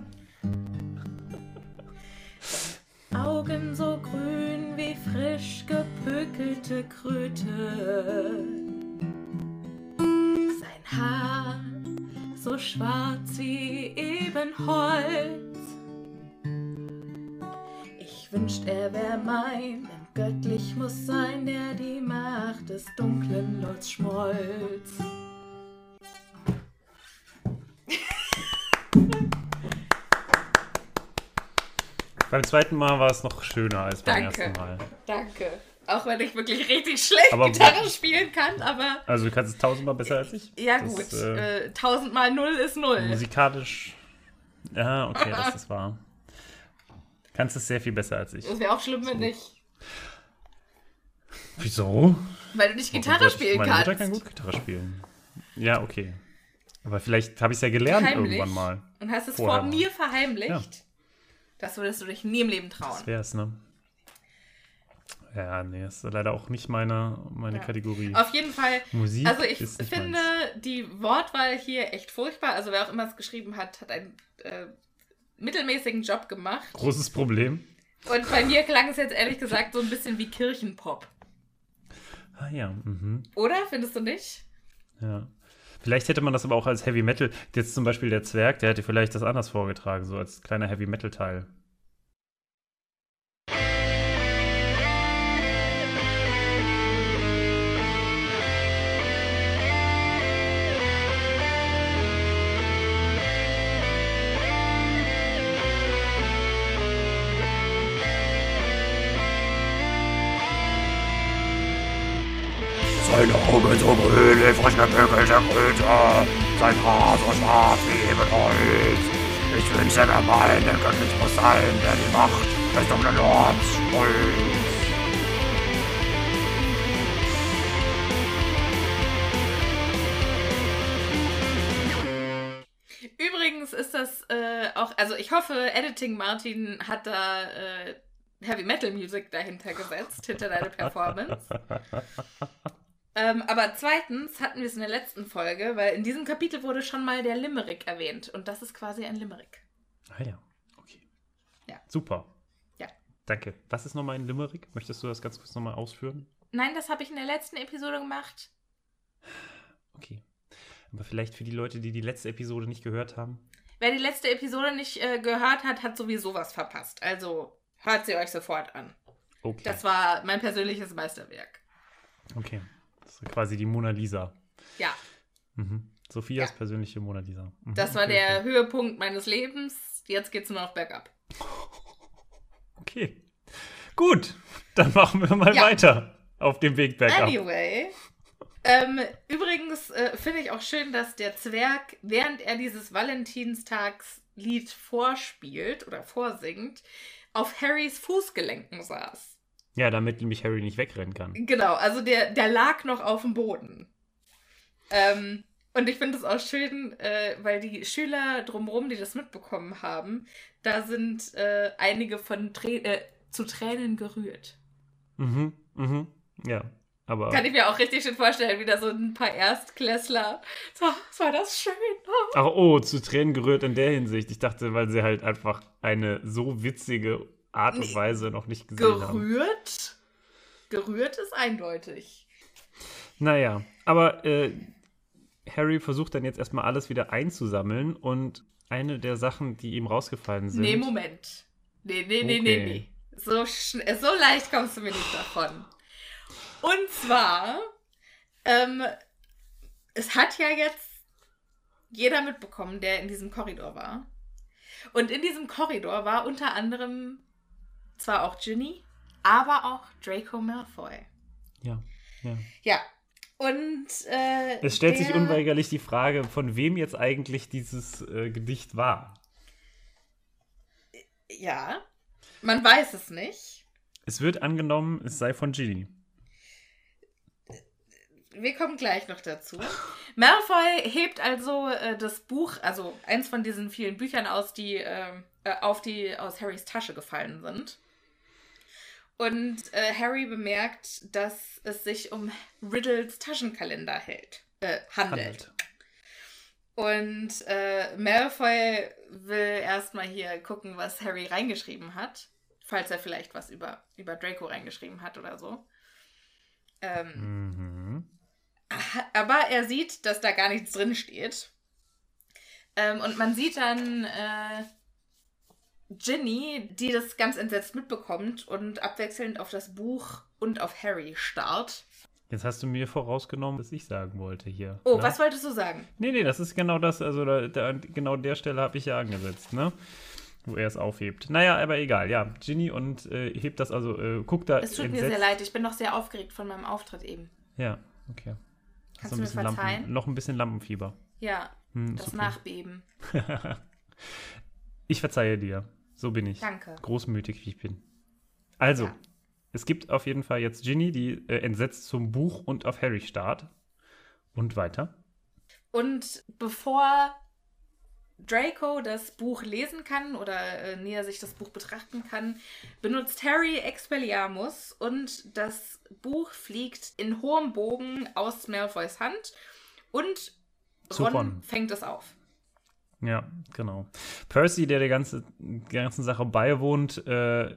Augen so grün wie frisch gepökelte Kröte. Sein Haar so schwarz wie Ebenholz. Ich wünscht, er wär mein, denn göttlich muss sein, der die Macht des dunklen Lords schmolz. Beim zweiten Mal war es noch schöner als beim Danke. ersten Mal. Danke. Auch wenn ich wirklich richtig schlecht Aber- Gitarre spielen kann, aber Also du kannst es tausendmal besser als ich. ja Das, gut. äh, Äh, tausendmal null ist null. musikalisch. Ja, okay, das ist wahr. Kannst es sehr viel besser als ich. Das wäre auch schlimm, wenn nicht. Wieso? Weil du nicht Gitarre spielen Meine kannst. Mutter kann gut Gitarre spielen. Ja, okay. Aber vielleicht habe ich es ja gelernt Heimlich. irgendwann mal. Und hast es Vorher vor mir verheimlicht. Das würdest du dich nie im Leben trauen. Das wär's, ne? Ja, nee, ist leider auch nicht meine, meine Ja. Kategorie. Auf jeden Fall. Musik Also ich finde meins. die Wortwahl hier echt furchtbar. Also wer auch immer es geschrieben hat, hat einen äh, mittelmäßigen Job gemacht. Großes Problem. Und bei mir klang es jetzt ehrlich gesagt so ein bisschen wie Kirchenpop. Ah ja, mhm. Oder? Findest du nicht? Ja. Vielleicht hätte man das aber auch als Heavy Metal. Jetzt zum Beispiel der Zwerg, der hätte vielleicht das anders vorgetragen, so als kleiner Heavy Metal Teil. Seine Augen so grün wie frisch gebügelte Kröte, sein Haar so schwarz wie Ebenholz. Ich wünsche, er der göttlich muss sein, der die Macht des dunklen Lords schmolz. Übrigens ist das äh, auch, also ich hoffe, Editing Martin hat da äh, Heavy Metal Music dahinter gesetzt, hinter deine Performance. ähm, aber zweitens hatten wir es in der letzten Folge, weil in diesem Kapitel wurde schon mal der Limerick erwähnt und das ist quasi ein Limerick. Ah ja, okay. Ja. Super. Ja. Danke. Was ist nochmal ein Limerick? Möchtest du das ganz kurz nochmal ausführen? Nein, das habe ich in der letzten Episode gemacht. Okay. Aber vielleicht für die Leute, die die letzte Episode nicht gehört haben. Wer die letzte Episode nicht äh, gehört hat, hat sowieso was verpasst. Also hört sie euch sofort an. Okay. Das war mein persönliches Meisterwerk. okay. Das ist quasi die Mona Lisa. Ja, Mhm. Sophias Ja. persönliche Mona Lisa. Mhm. das war okay, der Okay. Höhepunkt meines Lebens. Jetzt geht's nur noch bergab. okay. Gut. Dann machen wir mal Ja. weiter auf dem Weg bergab. Anyway, Ähm, übrigens äh, finde ich auch schön, dass der Zwerg, während er dieses Valentinstagslied vorspielt oder vorsingt, auf Harrys Fußgelenken saß. Ja, damit nämlich Harry nicht wegrennen kann. Genau, also der, der lag noch auf dem Boden. Ähm, und ich finde es auch schön, äh, weil die Schüler drumherum, die das mitbekommen haben, da sind äh, einige von Trä äh, zu Tränen gerührt. Mhm, mhm, ja. Aber Kann ich mir auch richtig schön vorstellen, wieder so ein paar Erstklässler. So, was war das schön. Ach, oh, zu Tränen gerührt in der Hinsicht. Ich dachte, weil sie halt einfach eine so witzige Art und Nee. Weise noch nicht gesehen haben. Gerührt? Gerührt ist eindeutig. Naja, aber äh, Harry versucht dann jetzt erstmal alles wieder einzusammeln und eine der Sachen, die ihm rausgefallen sind. Nee, Moment. Nee, nee, nee, nee, Okay. nee. So, schn- so leicht kommst du mir nicht davon. Und zwar, ähm, es hat ja jetzt jeder mitbekommen, der in diesem Korridor war. Und in diesem Korridor war unter anderem zwar auch Ginny, aber auch Draco Malfoy. Ja, ja. Ja. Und äh, Es stellt sich der- unweigerlich die Frage, von wem jetzt eigentlich dieses äh, Gedicht war. Ja. Man weiß es nicht. Es wird angenommen, es sei von Ginny. Wir kommen gleich noch dazu. Malfoy hebt also äh, das Buch, also eins von diesen vielen Büchern aus, die äh, äh, auf die aus Harrys Tasche gefallen sind. Und äh, Harry bemerkt, dass es sich um Riddles Taschenkalender hält, äh, handelt. Und äh, Malfoy will erstmal hier gucken, was Harry reingeschrieben hat. Falls er vielleicht was über, über Draco reingeschrieben hat oder so. Ähm, Mhm. aber er sieht, dass da gar nichts drin steht. Ähm, und man sieht dann äh, Ginny, die das ganz entsetzt mitbekommt und abwechselnd auf das Buch und auf Harry starrt. Jetzt hast du mir vorausgenommen, was ich sagen wollte hier. Oh, ne? was wolltest du sagen? Nee, nee, das ist genau das, also da, da, genau der Stelle habe ich ja angesetzt, ne? Wo er es aufhebt. Naja, aber egal, ja. Ginny und äh, hebt das also, äh, guckt da Es tut mir entsetzt- sehr leid, ich bin noch sehr aufgeregt von meinem Auftritt eben. Ja, okay. Kannst So ein du mir bisschen Lampen, verzeihen? noch ein bisschen Lampenfieber. Ja, Hm, das okay. Nachbeben. Ich verzeihe dir. So bin ich. Danke. Großmütig, wie ich bin. Also, Ja. es gibt auf jeden Fall jetzt Ginny, die äh, entsetzt zum Buch und auf Harry starrt. Und weiter. Und bevor Draco das Buch lesen kann oder äh, näher sich das Buch betrachten kann, benutzt Harry Expelliarmus und das Buch fliegt in hohem Bogen aus Malfoys Hand und Ron. fängt es auf. Ja, genau. Percy, der der ganze, ganzen Sache beiwohnt, äh,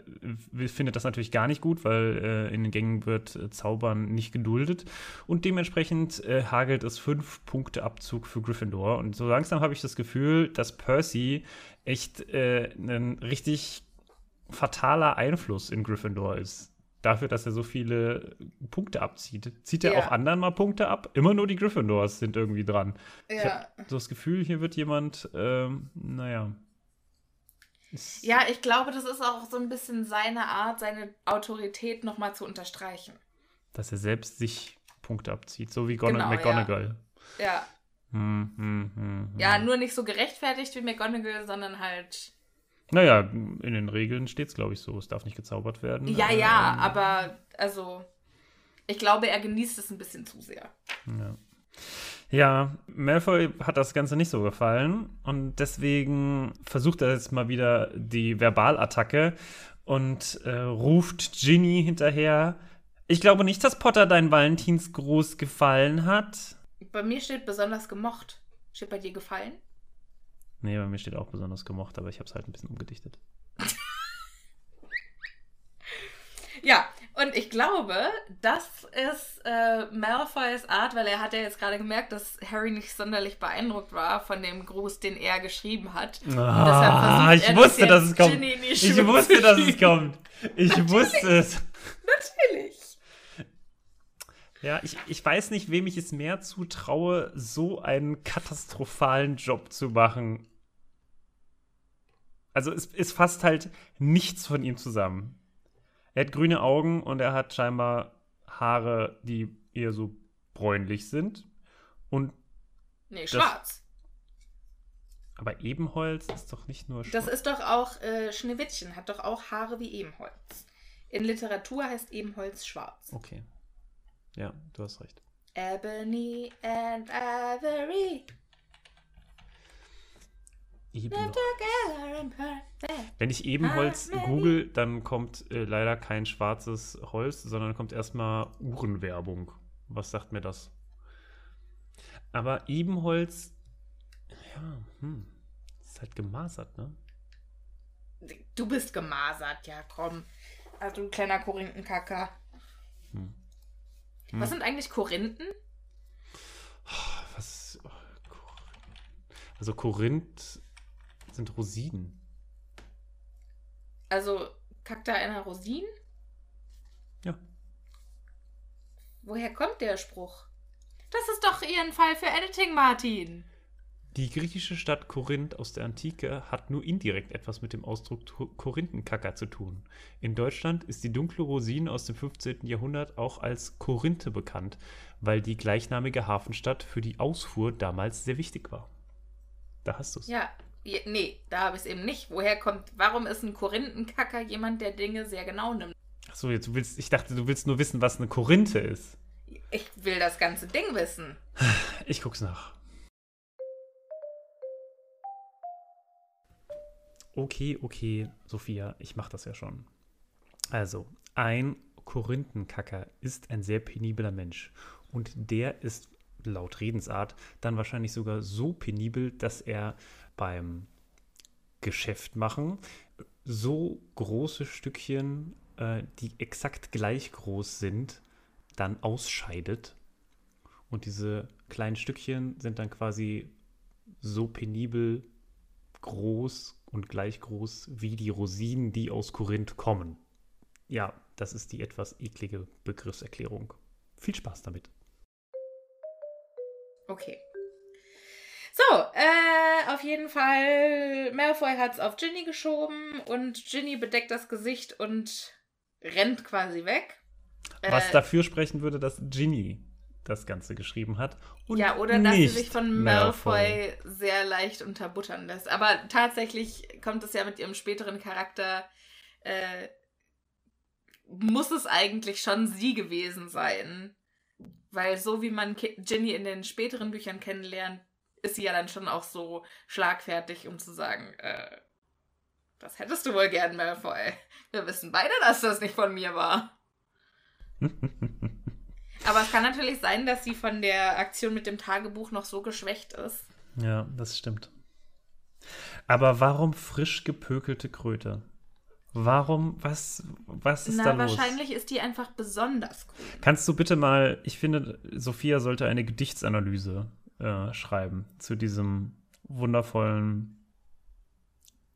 findet das natürlich gar nicht gut, weil äh, in den Gängen wird äh, Zaubern nicht geduldet. Und dementsprechend äh, hagelt es fünf Punkte Abzug für Gryffindor. Und so langsam habe ich das Gefühl, dass Percy echt äh, ein richtig fataler Einfluss in Gryffindor ist. Dafür, dass er so viele Punkte abzieht. Zieht er Ja. auch anderen mal Punkte ab? Immer nur die Gryffindors sind irgendwie dran. Ich Ja. habe so das Gefühl, hier wird jemand, ähm, naja. Ja, ich glaube, das ist auch so ein bisschen seine Art, seine Autorität nochmal zu unterstreichen. Dass er selbst sich Punkte abzieht, so wie Gon Genau, McGonagall. Ja. Hm, hm, hm, hm. ja, nur nicht so gerechtfertigt wie McGonagall, sondern halt Naja, in den Regeln steht es, glaube ich, so. Es darf nicht gezaubert werden. Ja, Äh, ja, ähm, aber also ich glaube, er genießt es ein bisschen zu sehr. Ja. Ja, Malfoy hat das Ganze nicht so gefallen und deswegen versucht er jetzt mal wieder die Verbalattacke und äh, ruft Ginny hinterher. Ich glaube nicht, dass Potter dein Valentinsgruß gefallen hat. Bei mir steht besonders gemocht. Steht bei dir gefallen? Nee, bei mir steht auch besonders gemocht, aber ich habe es halt ein bisschen umgedichtet. Ja, und ich glaube, das ist äh, Malfoys Art, weil er hat ja jetzt gerade gemerkt, dass Harry nicht sonderlich beeindruckt war von dem Gruß, den er geschrieben hat. Ah, ich wusste, das dass es kommt. Ich wusste, dass es kommt. Ich wusste es. Natürlich. Ja, ich, ich weiß nicht, wem ich es mehr zutraue, so einen katastrophalen Job zu machen. Also es, es fasst halt nichts von ihm zusammen. Er hat grüne Augen und er hat scheinbar Haare, die eher so bräunlich sind. Und Nee, Das- schwarz. aber Ebenholz ist doch nicht nur Das schwarz. ist doch auch, äh, Schneewittchen hat doch auch Haare wie Ebenholz. In Literatur heißt Ebenholz schwarz. Okay. Ja, du hast recht. Ebony and Ivory. Ebenholz. Wenn ich Ebenholz google, dann kommt äh, leider kein schwarzes Holz, sondern kommt erstmal Uhrenwerbung. Was sagt mir das? Aber Ebenholz, ja, hm, ist halt gemasert, ne? Du bist gemasert, ja, komm. Also du kleiner Korinthenkacker. Hm. Was sind eigentlich Korinthen? Was? oh, Also Korinth sind Rosinen. Also kackt da einer Rosinen? Ja. Woher kommt der Spruch? Das ist doch eher ein Fall für Editing, Martin. Die griechische Stadt Korinth aus der Antike hat nur indirekt etwas mit dem Ausdruck Korinthenkacker zu tun. In Deutschland ist die dunkle Rosine aus dem 15. Jahrhundert auch als Korinthe bekannt, weil die gleichnamige Hafenstadt für die Ausfuhr damals sehr wichtig war. Da hast du es. Ja, nee, da habe ich es eben nicht. Woher kommt, warum ist ein Korinthenkacker jemand, der Dinge sehr genau nimmt? Achso, jetzt du willst, ich dachte, du willst nur wissen, was eine Korinthe ist. Ich will das ganze Ding wissen. Ich guck's nach. Okay, okay, Sophia, ich mach das ja schon. Also, ein Korinthenkacker ist ein sehr penibler Mensch. Und der ist laut Redensart dann wahrscheinlich sogar so penibel, dass er beim Geschäft machen so große Stückchen, äh, die exakt gleich groß sind, dann ausscheidet. Und diese kleinen Stückchen sind dann quasi so penibel groß und gleich groß wie die Rosinen, die aus Korinth kommen. Ja, das ist die etwas eklige Begriffserklärung. Viel Spaß damit. Okay. So, äh, auf jeden Fall, Malfoy hat es auf Ginny geschoben und Ginny bedeckt das Gesicht und rennt quasi weg. Was Äh, dafür sprechen würde, dass Ginny das Ganze geschrieben hat. Und ja, oder dass sie sich von Malfoy sehr leicht unterbuttern lässt. Aber tatsächlich kommt es ja mit ihrem späteren Charakter, äh, muss es eigentlich schon sie gewesen sein. Weil so wie man Ginny in den späteren Büchern kennenlernt, ist sie ja dann schon auch so schlagfertig, um zu sagen, äh, das hättest du wohl gern, Malfoy. Wir wissen beide, dass das nicht von mir war. Aber es kann natürlich sein, dass sie von der Aktion mit dem Tagebuch noch so geschwächt ist. Ja, das stimmt. Aber warum frisch gepökelte Kröte? Warum, was, was ist Na, da los? wahrscheinlich ist die einfach besonders cool. Kannst du bitte mal, ich finde, Sophia sollte eine Gedichtsanalyse äh, schreiben zu diesem wundervollen.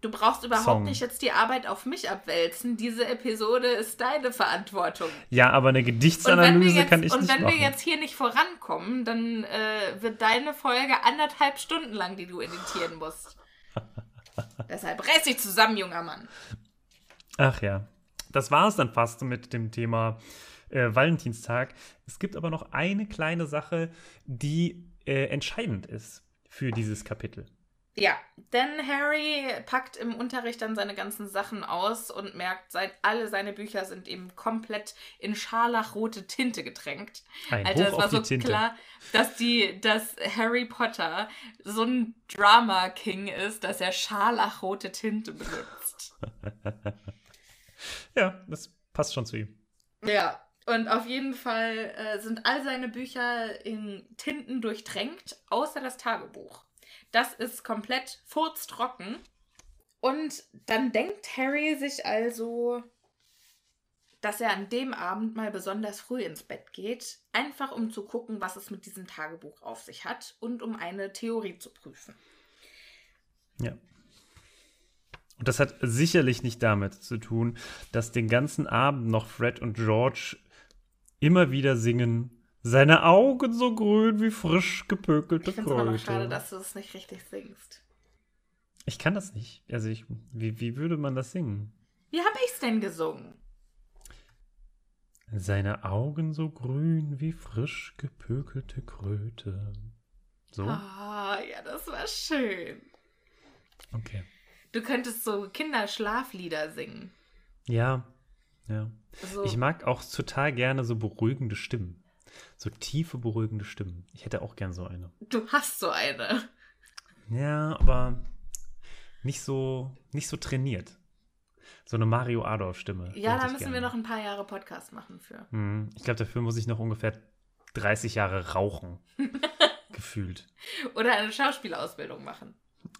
Du brauchst überhaupt Song. nicht jetzt die Arbeit auf mich abwälzen. Diese Episode ist deine Verantwortung. Ja, aber eine Und wenn, Gedichtsanalyse jetzt, kann ich und nicht wenn machen. wir jetzt hier nicht vorankommen, dann äh, wird deine Folge anderthalb Stunden lang, die du editieren musst. Deshalb reiß dich zusammen, junger Mann. Ach ja, das war es dann fast mit dem Thema äh, Valentinstag. Es gibt aber noch eine kleine Sache, die äh, entscheidend ist für dieses Kapitel. Ja, denn Harry packt im Unterricht dann seine ganzen Sachen aus und merkt, sein, alle seine Bücher sind eben komplett in scharlachrote Tinte getränkt. Ein Alter, es war so Tinte. klar, dass die, dass Harry Potter so ein Drama King ist, dass er scharlachrote Tinte benutzt. Ja, das passt schon zu ihm. Ja, und auf jeden Fall äh, sind all seine Bücher in Tinten durchtränkt, außer das Tagebuch. Das ist komplett furztrocken. Und dann denkt Harry sich also, dass er an dem Abend mal besonders früh ins Bett geht, einfach um zu gucken, was es mit diesem Tagebuch auf sich hat und um eine Theorie zu prüfen. Ja. Und das hat sicherlich nicht damit zu tun, dass den ganzen Abend noch Fred und George immer wieder singen, seine Augen so grün wie frisch gepökelte Ich Kräuter. schade, dass du es nicht richtig singst. Ich kann das nicht. Also ich, wie, wie würde man das singen? Wie habe ich es denn gesungen? Seine Augen so grün wie frisch gepökelte Kröte. So? Ah, ja, das war schön. Okay. Du könntest so Kinderschlaflieder singen. Ja, ja. So, Ich mag auch total gerne so beruhigende Stimmen. So tiefe, beruhigende Stimmen. Ich hätte auch gern so eine. du hast so eine. Ja, aber nicht so, nicht so trainiert. So eine Mario Adolf-Stimme. Ja, da müssen gerne. wir noch ein paar Jahre Podcast machen für. Hm, Ich glaube, dafür muss ich noch ungefähr 30 Jahre rauchen. Gefühlt. Oder eine Schauspielausbildung machen.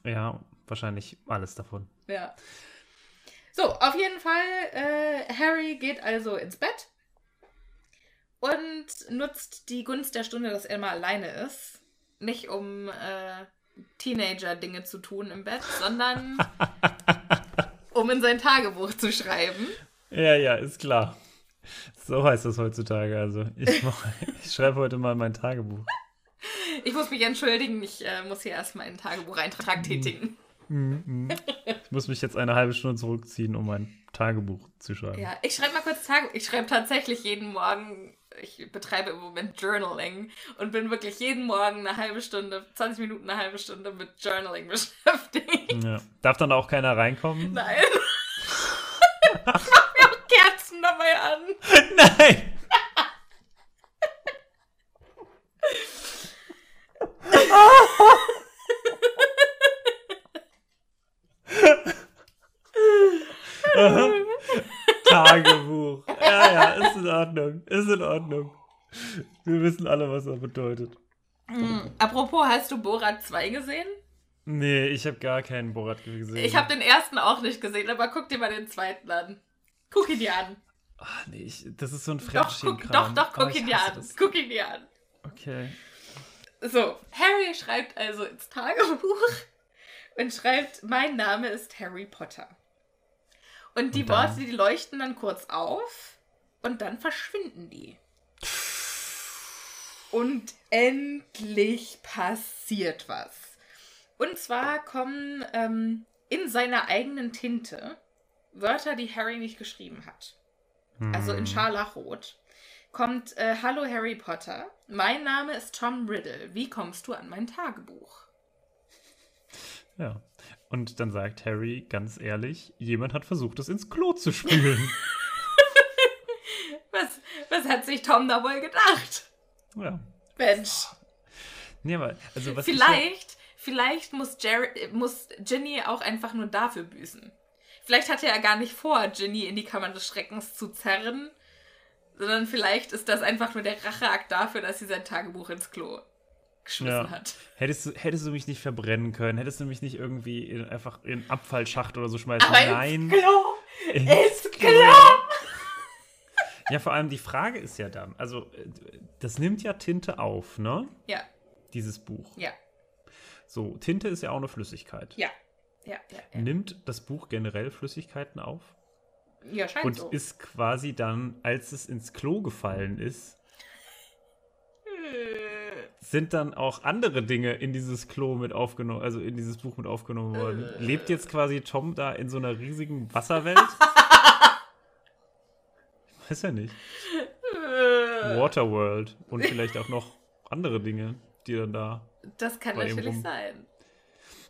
Ja, wahrscheinlich alles davon. Ja. So, auf jeden Fall, äh, Harry geht also ins Bett und nutzt die Gunst der Stunde, dass er mal alleine ist. Nicht um äh, Teenager-Dinge zu tun im Bett, sondern um in sein Tagebuch zu schreiben. Ja, ja, ist klar. So heißt das heutzutage. Also, ich, ich schreibe heute mal mein Tagebuch. Ich muss mich entschuldigen, ich äh, muss hier erstmal einen Tagebucheintrag tätigen. Ich muss mich jetzt eine halbe Stunde zurückziehen, um mein Tagebuch zu schreiben. Ja, ich schreibe mal kurz Tagebuch. Ich schreibe tatsächlich jeden Morgen, ich betreibe im Moment Journaling und bin wirklich jeden Morgen eine halbe Stunde, 20 Minuten, eine halbe Stunde mit Journaling beschäftigt. Ja. Darf dann auch keiner reinkommen? Nein. ich mach mir auch Kerzen dabei an. Nein! Tagebuch. Ja, ja, ist in Ordnung. Ist in Ordnung. Wir wissen alle, was das bedeutet. Apropos, hast du Borat 2 gesehen? Nee, ich habe gar keinen Borat gesehen. Ich habe den ersten auch nicht gesehen, aber guck dir mal den zweiten an. Guck ihn dir an. Ach, nee, ich, das ist so ein Doch, Fremdschämen-Kram. doch, doch, Oh, guck ihn dir an. das. Guck ihn dir an. Okay. So, Harry schreibt also ins Tagebuch und schreibt, mein Name ist Harry Potter. Und die Und? Worte, die leuchten dann kurz auf und dann verschwinden die. Und endlich passiert was. Und zwar kommen ähm, in seiner eigenen Tinte Wörter, die Harry nicht geschrieben hat. Also in Scharlachrot. Kommt, äh, Hallo Harry Potter, mein Name ist Tom Riddle. Wie kommst du an mein Tagebuch? Ja. Und dann sagt Harry ganz ehrlich, jemand hat versucht, es ins Klo zu spülen. Was, hat sich Tom da wohl gedacht? ja. Mensch. Nee, aber, also was ich Vielleicht, vielleicht muss, Jerry, muss Ginny auch einfach nur dafür büßen. Vielleicht hatte er gar nicht vor, Ginny in die Kammer des Schreckens zu zerren, sondern vielleicht ist das einfach nur der Racheakt dafür, dass sie sein Tagebuch ins Klo geschmissen Ja. hat. Hättest du, hättest du mich nicht verbrennen können, hättest du mich nicht irgendwie in, einfach in einen Abfallschacht oder so schmeißen Aber Nein. ins Klo! ins ins Klo. Klo. Ja, vor allem die Frage ist ja dann, also äh, das nimmt ja Tinte auf, ne? Ja, Dieses Buch. ja, So, Tinte ist ja auch eine Flüssigkeit. ja. Ja, ja, ja. Nimmt das Buch generell Flüssigkeiten auf? ja scheint Und so. ist quasi dann, als es ins Klo gefallen ist, sind dann auch andere Dinge in dieses Klo mit aufgenommen, also in dieses Buch mit aufgenommen worden. Lebt jetzt quasi Tom da in so einer riesigen Wasserwelt? Weiß ja nicht. Waterworld und vielleicht auch noch andere Dinge, die dann da. Das kann natürlich sein.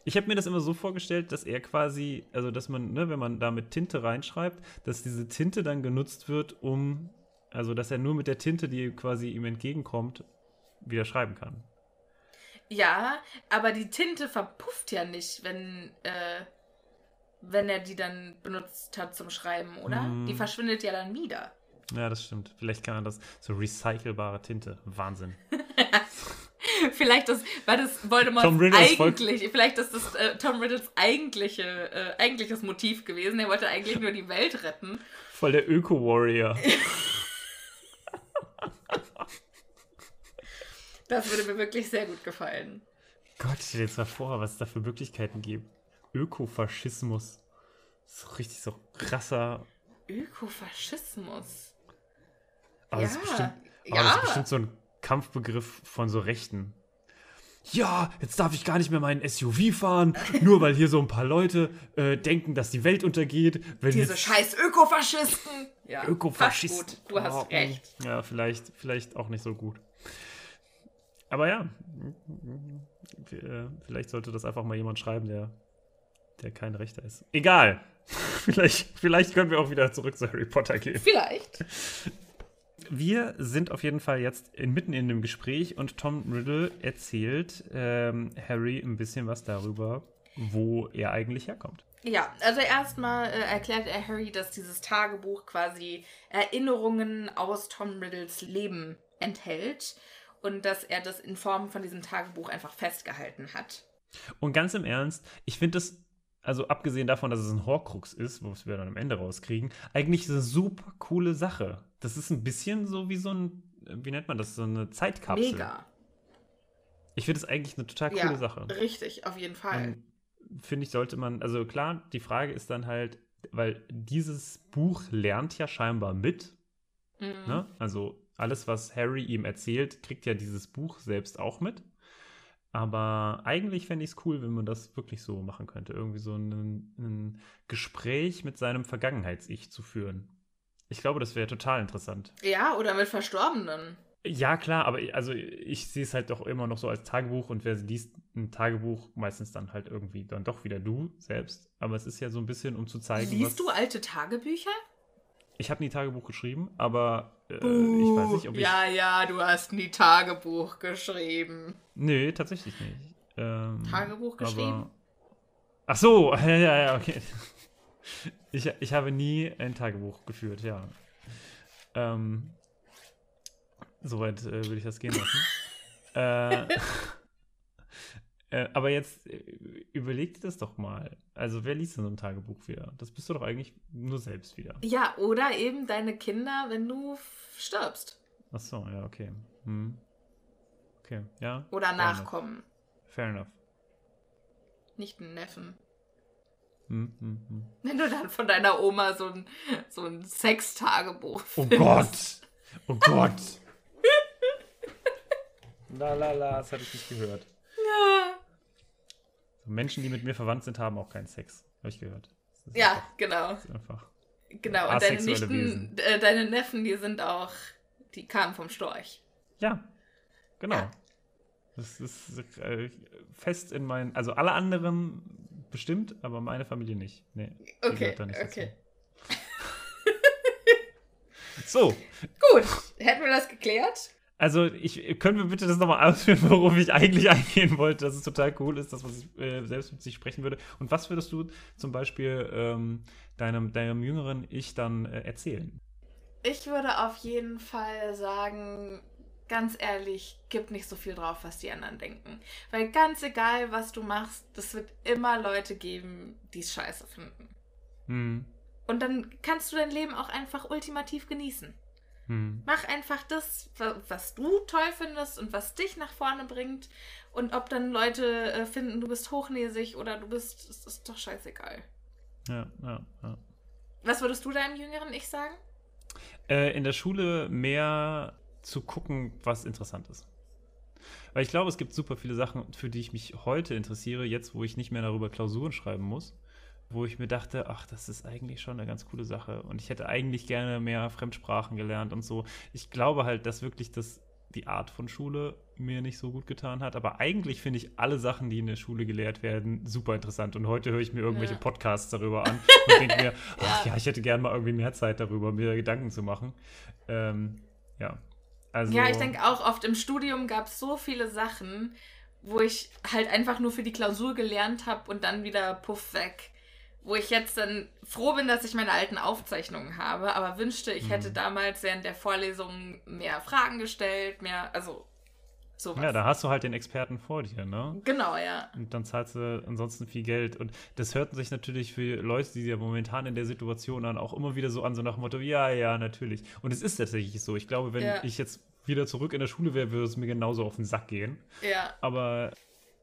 Ich habe mir das immer so vorgestellt, dass er quasi, also dass man, ne, wenn man da mit Tinte reinschreibt, dass diese Tinte dann genutzt wird, um, also dass er nur mit der Tinte, die quasi ihm entgegenkommt, wieder schreiben kann. Ja, aber die Tinte verpufft ja nicht, wenn, äh, wenn er die dann benutzt hat zum Schreiben, oder? Mm. Die verschwindet ja dann wieder. Ja, das stimmt. Vielleicht kann er das, so recycelbare Tinte. Wahnsinn. Vielleicht das, war das Voldemorts eigentlich, vielleicht ist das äh, Tom Riddles eigentliche, äh, eigentliches Motiv gewesen. Er wollte eigentlich nur die Welt retten. Voll der Öko-Warrior. Das würde mir wirklich sehr gut gefallen. Gott, stell dir jetzt mal vor, was es da für Möglichkeiten gibt. Ökofaschismus. So richtig so krasser. Ökofaschismus. Aber das Ja, ist bestimmt, aber ja. das ist bestimmt so ein Kampfbegriff von so Rechten. ja, jetzt darf ich gar nicht mehr meinen SUV fahren, nur weil hier so ein paar Leute äh, denken, dass die Welt untergeht. Wenn Diese scheiß Ökofaschisten. Ja, Ökofaschisten. fast gut. Du hast Oh, recht. Ja, vielleicht, vielleicht auch nicht so gut. Aber ja, äh, vielleicht sollte das einfach mal jemand schreiben, der, der kein Rechter ist. Egal. vielleicht, vielleicht können wir auch wieder zurück zu Harry Potter gehen. Vielleicht. Wir sind auf jeden Fall jetzt inmitten in dem Gespräch und Tom Riddle erzählt ähm, Harry ein bisschen was darüber, wo er eigentlich herkommt. Ja, also erstmal äh, erklärt er Harry, dass dieses Tagebuch quasi Erinnerungen aus Tom Riddles Leben enthält und dass er das in Form von diesem Tagebuch einfach festgehalten hat. Und ganz im Ernst, ich finde das, also abgesehen davon, dass es ein Horcrux ist, wo wir dann am Ende rauskriegen, eigentlich eine super coole Sache. Das ist ein bisschen so wie so ein, wie nennt man das, so eine Zeitkapsel. Mega. Ich finde es eigentlich eine total coole ja, Sache. richtig, auf jeden Fall. Ähm, Finde ich, sollte man, also klar, die Frage ist dann halt, weil dieses Buch lernt ja scheinbar mit. Mhm. Ne? Also alles, was Harry ihm erzählt, kriegt ja dieses Buch selbst auch mit. Aber eigentlich fände ich es cool, wenn man das wirklich so machen könnte. Irgendwie so ein, ein Gespräch mit seinem Vergangenheits-Ich zu führen. Ich glaube, das wäre total interessant. Ja, oder mit Verstorbenen. Ja, klar, aber ich- also ich sehe es halt doch immer noch so als Tagebuch und wer liest ein Tagebuch, meistens dann halt irgendwie dann doch wieder du selbst. Aber es ist ja so ein bisschen, um zu zeigen, Liest du alte Tagebücher? Ich habe nie Tagebuch geschrieben, aber äh, ich weiß nicht, ob ich... Ja, ja, du hast nie Tagebuch geschrieben. Nee, tatsächlich nicht. Ähm, Tagebuch geschrieben? Aber... Ach so, ja, ja, okay. Ich, ich habe nie ein Tagebuch geführt, ja. Ähm, Soweit äh, würde ich das gehen lassen. äh, äh, aber jetzt äh, überleg dir das doch mal. Also, wer liest denn so ein Tagebuch wieder? Das bist du doch eigentlich nur selbst wieder. Ja, oder eben deine Kinder, wenn du stirbst. Ach so, ja, okay. Hm. Okay, ja. Oder fair enough. Nachkommen. Fair enough. Nicht ein Neffen. Hm, hm, hm. Wenn du dann von deiner Oma so ein, so ein Sextagebuch Oh. Gott! Oh Gott! La la la, das hatte ich nicht gehört. Ja. Menschen, die mit mir verwandt sind, haben auch keinen Sex. Habe ich gehört. Das ist Ja, einfach- genau. das ist einfach. Genau. Und deine Nichten, äh, deine Neffen, die sind auch, die kamen vom Storch. Ja, genau. Ja. Das ist äh, fest in meinen. Also alle anderen bestimmt, aber meine Familie nicht. Nee. Okay, nicht okay. So, Gut, hätten wir das geklärt? also ich können wir bitte das nochmal ausführen, worauf ich eigentlich eingehen wollte, dass es total cool ist, dass man sich, äh, selbst mit sich sprechen würde. Und was würdest du zum Beispiel ähm, deinem, deinem jüngeren Ich dann äh, erzählen? Ich würde auf jeden Fall sagen, ganz ehrlich, gib nicht so viel drauf, was die anderen denken. Weil ganz egal, was du machst, es wird immer Leute geben, die es scheiße finden. Hm. Und dann kannst du dein Leben auch einfach ultimativ genießen. Hm. Mach einfach das, wa- was du toll findest und was dich nach vorne bringt. Und ob dann Leute äh, finden, du bist hochnäsig oder du bist, es ist doch scheißegal. Ja, ja, ja. Was würdest du deinem jüngeren Ich sagen? Äh, in der Schule mehr zu gucken, was interessant ist. Weil ich glaube, es gibt super viele Sachen, für die ich mich heute interessiere, jetzt wo ich nicht mehr darüber Klausuren schreiben muss, wo ich mir dachte, ach, das ist eigentlich schon eine ganz coole Sache und ich hätte eigentlich gerne mehr Fremdsprachen gelernt und so. Ich glaube halt, dass wirklich das die Art von Schule mir nicht so gut getan hat, aber eigentlich finde ich alle Sachen, die in der Schule gelehrt werden, super interessant und heute höre ich mir irgendwelche Ja. Podcasts darüber an und denke mir, ach ja, ich hätte gerne mal irgendwie mehr Zeit darüber, mir Gedanken zu machen. Ähm, ja. Also, Ja, ich denke auch, oft im Studium gab es so viele Sachen, wo ich halt einfach nur für die Klausur gelernt habe und dann wieder puff weg. Wo ich jetzt dann froh bin, dass ich meine alten Aufzeichnungen habe, aber wünschte, ich Mhm. hätte damals während der Vorlesung mehr Fragen gestellt, mehr, also sowas. Ja, da hast du halt den Experten vor dir, ne? genau, ja. Und dann zahlst du ansonsten viel Geld. Und das hört sich natürlich für Leute, die ja momentan in der Situation an, auch immer wieder so an, so nach dem Motto, ja, ja, natürlich. Und es ist tatsächlich so. Ich glaube, wenn Ja. ich jetzt wieder zurück in der Schule wäre, würde es mir genauso auf den Sack gehen. Ja, Aber,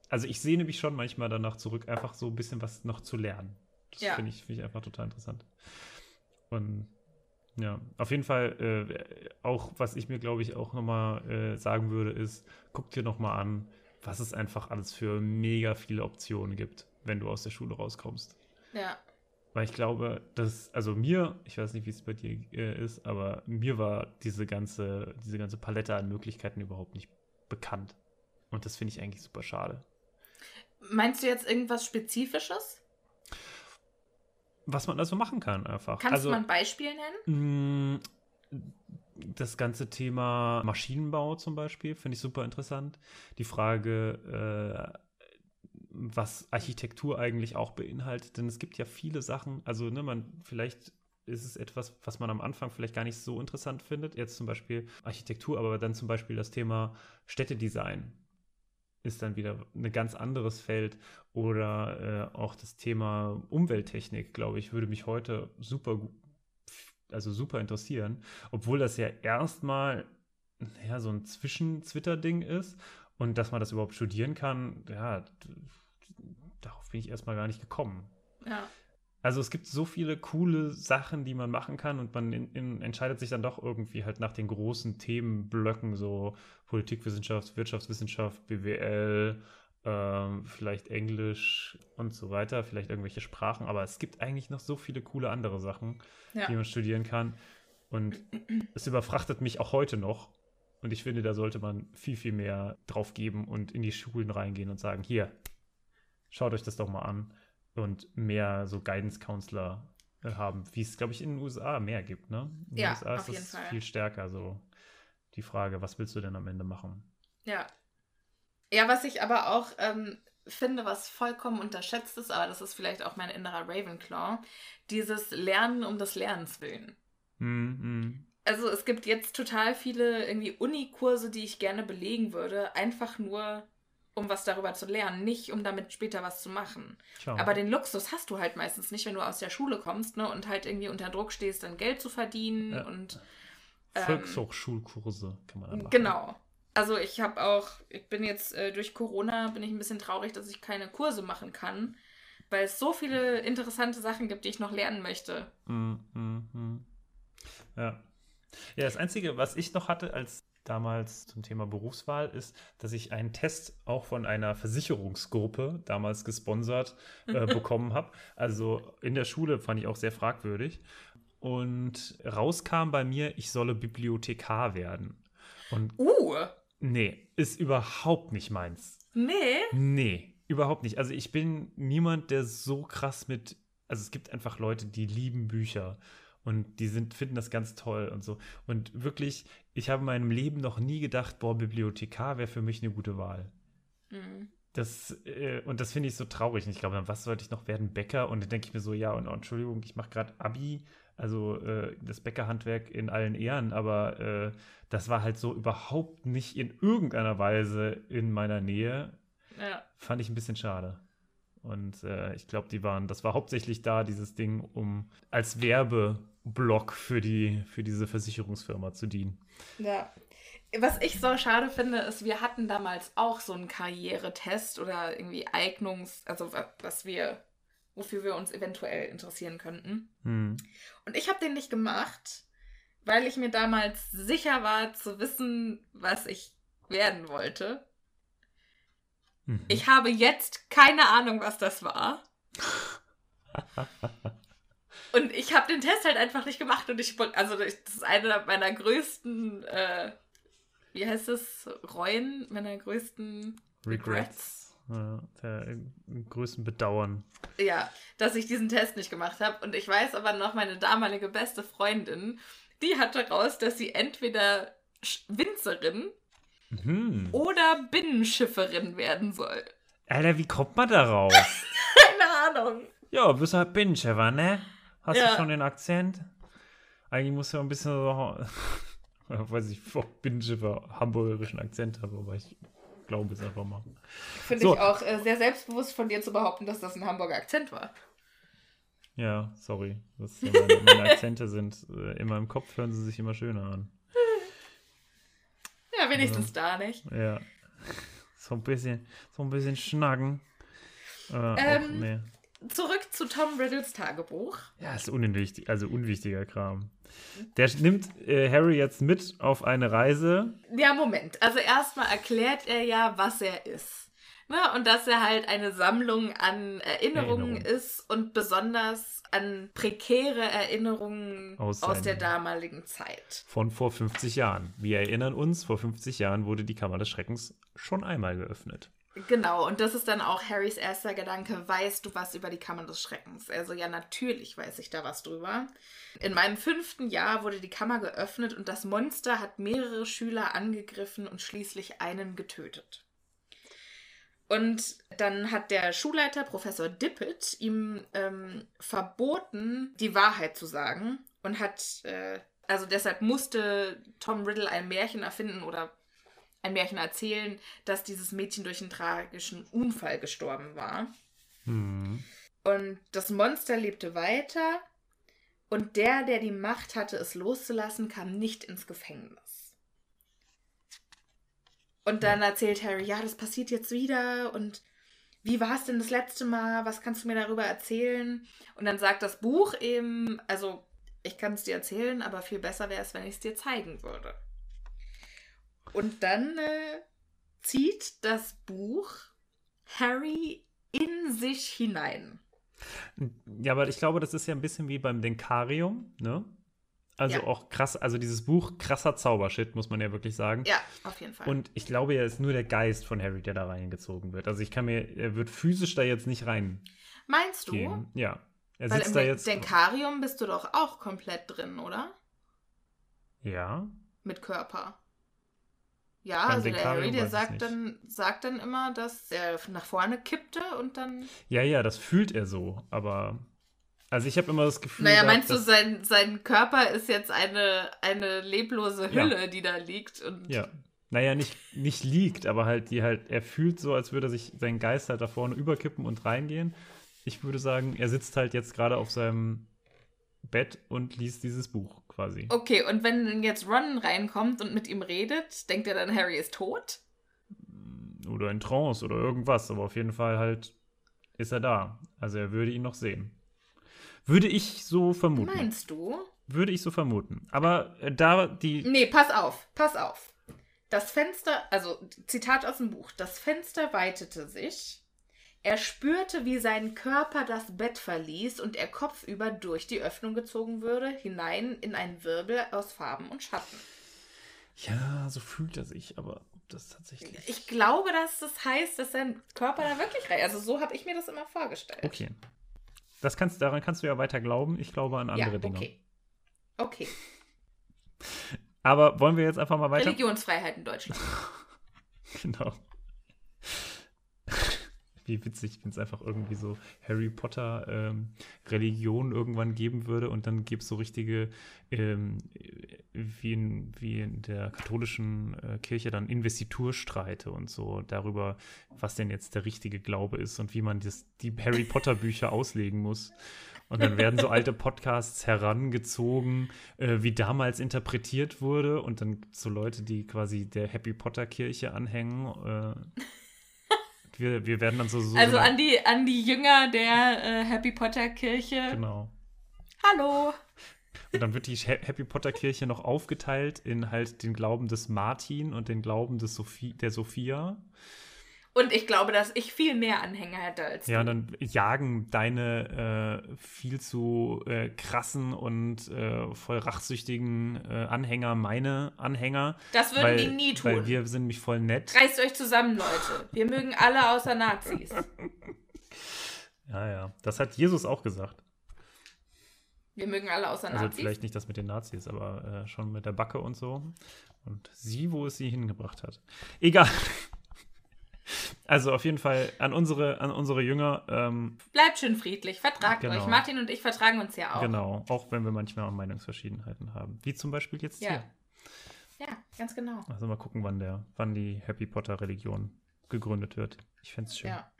also ich sehne mich schon manchmal danach zurück, einfach so ein bisschen was noch zu lernen. Das Ja. finde ich, finde ich einfach total interessant. Und ja, auf jeden Fall, äh, auch was ich mir, glaube ich, auch nochmal äh, sagen würde, ist, guck dir nochmal an, was es einfach alles für mega viele Optionen gibt, wenn du aus der Schule rauskommst. Ja. Weil ich glaube, dass, also mir, ich weiß nicht, wie es bei dir äh, ist, aber mir war diese ganze, diese ganze Palette an Möglichkeiten überhaupt nicht bekannt. Und das finde ich eigentlich super schade. Meinst du jetzt irgendwas Spezifisches? Was man also machen kann, einfach. Kannst also, du mal ein Beispiel nennen? mh, das ganze Thema Maschinenbau zum Beispiel finde ich super interessant. Die Frage, äh, was Architektur eigentlich auch beinhaltet, denn es gibt ja viele Sachen, also ne, man vielleicht ist es etwas, was man am Anfang vielleicht gar nicht so interessant findet, jetzt zum Beispiel Architektur, aber dann zum Beispiel das Thema Städtedesign ist dann wieder ein ganz anderes Feld oder äh, auch das Thema Umwelttechnik, glaube ich, würde mich heute super also super interessieren, obwohl das ja erstmal ja, so ein Zwischen-Twitter-Ding ist und dass man das überhaupt studieren kann, ja, darauf bin ich erstmal gar nicht gekommen. Ja. Also es gibt so viele coole Sachen, die man machen kann und man in, in, entscheidet sich dann doch irgendwie halt nach den großen Themenblöcken, so Politikwissenschaft, Wirtschaftswissenschaft, BWL, ähm, vielleicht Englisch und so weiter, vielleicht irgendwelche Sprachen, aber es gibt eigentlich noch so viele coole andere Sachen, Ja. die man studieren kann. Und es überfrachtet mich auch heute noch. Und ich finde, da sollte man viel, viel mehr drauf geben und in die Schulen reingehen und sagen, hier, schaut euch das doch mal an und mehr so Guidance Counselor äh, haben, wie es, glaube ich, in den USA mehr gibt, ne? In den Ja, USA ist das Fall. viel stärker, so die Frage, was willst du denn am Ende machen? Ja. Ja, was ich aber auch ähm, finde, was vollkommen unterschätzt ist, aber das ist vielleicht auch mein innerer Ravenclaw, dieses Lernen um des Lernens willen. Hm, hm. Also es gibt jetzt total viele irgendwie Unikurse, die ich gerne belegen würde, einfach nur um was darüber zu lernen, nicht um damit später was zu machen. Tja. Aber den Luxus hast du halt meistens nicht, wenn du aus der Schule kommst, ne, und halt irgendwie unter Druck stehst, dann Geld zu verdienen Ja. und ähm, Volkshochschulkurse kann man dann machen. Genau. Also ich habe auch, ich bin jetzt äh, durch Corona, bin ich ein bisschen traurig, dass ich keine Kurse machen kann, weil es so viele interessante Sachen gibt, die ich noch lernen möchte. Hm, hm. Ja. Ja, das Einzige, was ich noch hatte als damals zum Thema Berufswahl, ist, dass ich einen Test auch von einer Versicherungsgruppe damals gesponsert äh, bekommen habe. Also in der Schule fand ich auch sehr fragwürdig. Und rauskam bei mir, ich solle Bibliothekar werden. Und Uh, nee, ist überhaupt nicht meins. nee. Nee, überhaupt nicht. Also ich bin niemand, der so krass mit. Also es gibt einfach Leute, die lieben Bücher und die sind, finden das ganz toll und so. Und wirklich, ich habe in meinem Leben noch nie gedacht, boah, Bibliothekar wäre für mich eine gute Wahl. Hm. Das, äh, und das finde ich so traurig. Und ich glaube, was sollte ich noch werden? Bäcker? Und dann denke ich mir so, ja, und, oh, Entschuldigung, ich mache gerade Abi, also äh, das Bäckerhandwerk in allen Ehren, aber äh, das war halt so überhaupt nicht in irgendeiner Weise in meiner Nähe. Ja. Fand ich ein bisschen schade. Und äh, ich glaube, die waren, das war hauptsächlich da, dieses Ding, um als Werbeblock für die, für diese Versicherungsfirma zu dienen. Ja. Was ich so schade finde, ist, wir hatten damals auch so einen Karrieretest oder irgendwie Eignungs-, also wa- was wir, wofür wir uns eventuell interessieren könnten. Hm. Und ich habe den nicht gemacht, weil ich mir damals sicher war zu wissen, was ich werden wollte. Mhm. Ich habe jetzt keine Ahnung, was das war. Und ich habe den Test halt einfach nicht gemacht und ich, also das ist einer meiner größten, äh, wie heißt es, Reuen, meiner größten Regrets. Ja, der äh, größten Bedauern. Ja, dass ich diesen Test nicht gemacht habe. Und ich weiß aber noch, meine damalige beste Freundin, die hatte raus, dass sie entweder Winzerin Mhm. oder Binnenschifferin werden soll. Alter, wie kommt man darauf? Keine Ahnung. ja, bist halt Binnenschiffer, ne? Hast Ja. du schon den Akzent? Eigentlich musst du ja ein bisschen so, weiß ich, ob Binnenschiffer hamburgerischen Akzent habe, aber ich glaube es einfach mal. Finde So. ich auch äh, sehr selbstbewusst von dir zu behaupten, dass das ein Hamburger Akzent war. Ja, sorry. Das ja meine, meine Akzente sind äh, in meinem Kopf, hören sie sich immer schöner an. Ja, wenigstens da nicht. Ja. So ein bisschen, so ein bisschen schnacken. Äh, Ähm, auch, nee. Zurück zu Tom Riddles Tagebuch. Ja, ist unwichtig, also unwichtiger Kram. Der nimmt äh, Harry jetzt mit auf eine Reise. Ja, Moment. Also erstmal erklärt er ja, was er ist. Ne? Und dass er halt eine Sammlung an Erinnerungen Erinnerungen. ist und besonders an prekäre Erinnerungen Aus aus, der damaligen Zeit. von vor 50 Jahren. Wir erinnern uns, vor 50 Jahren wurde die Kammer des Schreckens schon einmal geöffnet. Genau, und das ist dann auch Harrys erster Gedanke, weißt du was über die Kammer des Schreckens? Also ja, natürlich weiß ich da was drüber. In meinem fünften Jahr wurde die Kammer geöffnet und das Monster hat mehrere Schüler angegriffen und schließlich einen getötet. Und dann hat der Schulleiter, Professor Dippet, ihm ähm, verboten, die Wahrheit zu sagen und hat, äh, also deshalb musste Tom Riddle ein Märchen erfinden oder ein Märchen erzählen, dass dieses Mädchen durch einen tragischen Unfall gestorben war. Hm. Und das Monster lebte weiter und der, der die Macht hatte, es loszulassen, kam nicht ins Gefängnis. Und dann erzählt Harry, ja, das passiert jetzt wieder und wie war es denn das letzte Mal? Was kannst du mir darüber erzählen? Und dann sagt das Buch eben, also ich kann es dir erzählen, aber viel besser wäre es, wenn ich es dir zeigen würde. Und dann äh, zieht das Buch Harry in sich hinein. Ja, aber ich glaube, das ist ja ein bisschen wie beim Denkarium, ne? Also Ja. auch krass, also dieses Buch, krasser Zaubershit, muss man ja wirklich sagen. Ja, auf jeden Fall. Und ich glaube, er ist nur der Geist von Harry, der da reingezogen wird. Also ich kann mir, er wird physisch da jetzt nicht reingehen. Meinst du? Ja. Er Weil sitzt im da jetzt. Denkarium bist du doch auch komplett drin, oder? Ja. Mit Körper. Ja, Beim also der Harry, der sagt dann, sagt dann immer, dass er nach vorne kippte und dann. Ja, ja, das fühlt er so, aber. Also ich habe immer das Gefühl. Naja, gehabt, meinst du, sein, sein Körper ist jetzt eine, eine leblose Ja. Hülle, die da liegt? Und Ja. Naja, nicht, nicht liegt, aber halt, die halt, er fühlt so, als würde sich sein Geist halt da vorne überkippen und reingehen. Ich würde sagen, er sitzt halt jetzt gerade auf seinem Bett und liest dieses Buch quasi. Okay, und wenn jetzt Ron reinkommt und mit ihm redet, denkt er dann, Harry ist tot? Oder in Trance oder irgendwas, aber auf jeden Fall halt ist er da. Also er würde ihn noch sehen. Würde ich so vermuten. Meinst du? Würde ich so vermuten. Aber äh, da die. Nee, pass auf, pass auf. Das Fenster, also Zitat aus dem Buch, das Fenster weitete sich. Er spürte, wie sein Körper das Bett verließ und er kopfüber durch die Öffnung gezogen würde, hinein in einen Wirbel aus Farben und Schatten. Ja, so fühlt er sich, aber ob das tatsächlich. Ich glaube, dass das heißt, dass sein Körper da wirklich rein. Also so habe ich mir das immer vorgestellt. Okay. Das kannst, daran kannst du ja weiter glauben. Ich glaube an andere ja, Dinge. okay. Okay. Aber wollen wir jetzt einfach mal weiter? Religionsfreiheit in Deutschland. Genau. Wie witzig, wenn es einfach irgendwie so Harry Potter ähm, Religion irgendwann geben würde und dann gäbe es so richtige, ähm, wie, in, wie in der katholischen äh, Kirche dann Investiturstreite und so darüber, was denn jetzt der richtige Glaube ist und wie man das, die Harry Potter Bücher auslegen muss. Und dann werden so alte Podcasts herangezogen, äh, wie damals interpretiert wurde. Und dann gibt's so Leute, die quasi der Happy Potter Kirche anhängen. Äh, wir, wir werden dann so. so Also so an die, an die Jünger der äh, Happy Potter Kirche. Genau. Hallo. Und dann wird die Ha- Happy Potter Kirche noch aufgeteilt in halt den Glauben des Martin und den Glauben des Sophie, der Sophia. Und ich glaube, dass ich viel mehr Anhänger hätte als Ja, und du. dann jagen deine äh, viel zu äh, krassen und äh, voll rachsüchtigen äh, Anhänger meine Anhänger. Das würden weil, die nie tun. Weil wir sind nämlich voll nett. Reißt euch zusammen, Leute. Wir mögen alle außer Nazis. Ja, ja. Das hat Jesus auch gesagt. Wir mögen alle außer Also Nazis. vielleicht nicht das mit den Nazis, aber äh, schon mit der Backe und so. Und sie, wo es sie hingebracht hat. Egal. Also auf jeden Fall an unsere, an unsere Jünger, ähm, Bleibt schön friedlich. Vertragt Genau. euch. Martin und ich vertragen uns ja auch. genau, auch wenn wir manchmal auch Meinungsverschiedenheiten haben. Wie zum Beispiel jetzt Ja. hier. Ja, ganz genau. Also mal gucken, wann der, wann die Happy Potter Religion gegründet wird. Ich fände es schön. Ja.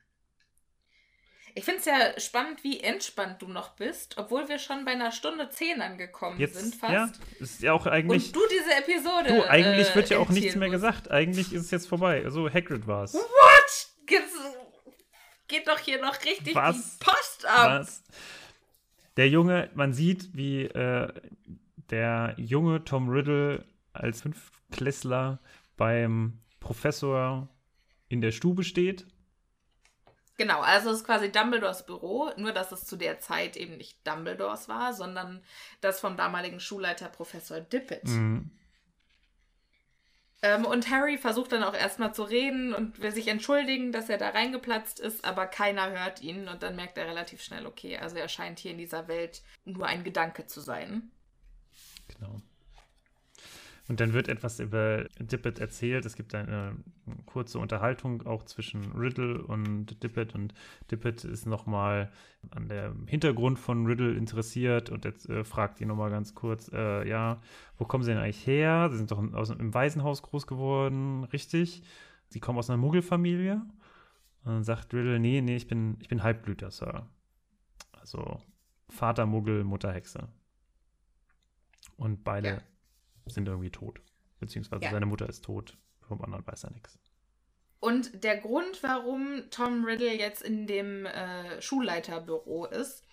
Ich finde es ja spannend, wie entspannt du noch bist, obwohl wir schon bei einer Stunde zehn angekommen Jetzt, sind fast. ja, ist ja auch eigentlich. Und du diese Episode. Du, eigentlich äh, wird ja auch nichts mehr musst. gesagt. Eigentlich ist es jetzt vorbei. So, Hagrid war's. What? Geht's, geht doch hier noch richtig Was? die Post Post ab. Was? Der Junge, man sieht, wie äh, der junge Tom Riddle als Fünftklässler beim Professor in der Stube steht. Genau, also es ist quasi Dumbledores Büro, nur dass es zu der Zeit eben nicht Dumbledores war, sondern das vom damaligen Schulleiter Professor Dippet. Mhm. Ähm, und Harry versucht dann auch erstmal zu reden und will sich entschuldigen, dass er da reingeplatzt ist, aber keiner hört ihn und dann merkt er relativ schnell, okay, also er scheint hier in dieser Welt nur ein Gedanke zu sein. Genau. Und dann wird etwas über Dippet erzählt. Es gibt eine kurze Unterhaltung auch zwischen Riddle und Dippet. Und Dippet ist nochmal an dem Hintergrund von Riddle interessiert und jetzt äh, fragt ihn nochmal ganz kurz, äh, ja, wo kommen Sie denn eigentlich her? Sie sind doch aus, im Waisenhaus groß geworden, richtig? Sie kommen aus einer Muggelfamilie? Und dann sagt Riddle, nee, nee, ich bin, ich bin Halbblüter, Sir. Also Vater Muggel, Mutter Hexe. Und beide Ja. Sind irgendwie tot. Beziehungsweise Ja. seine Mutter ist tot. Vom anderen weiß er nichts. Und der Grund, warum Tom Riddle jetzt in dem äh, Schulleiterbüro ist,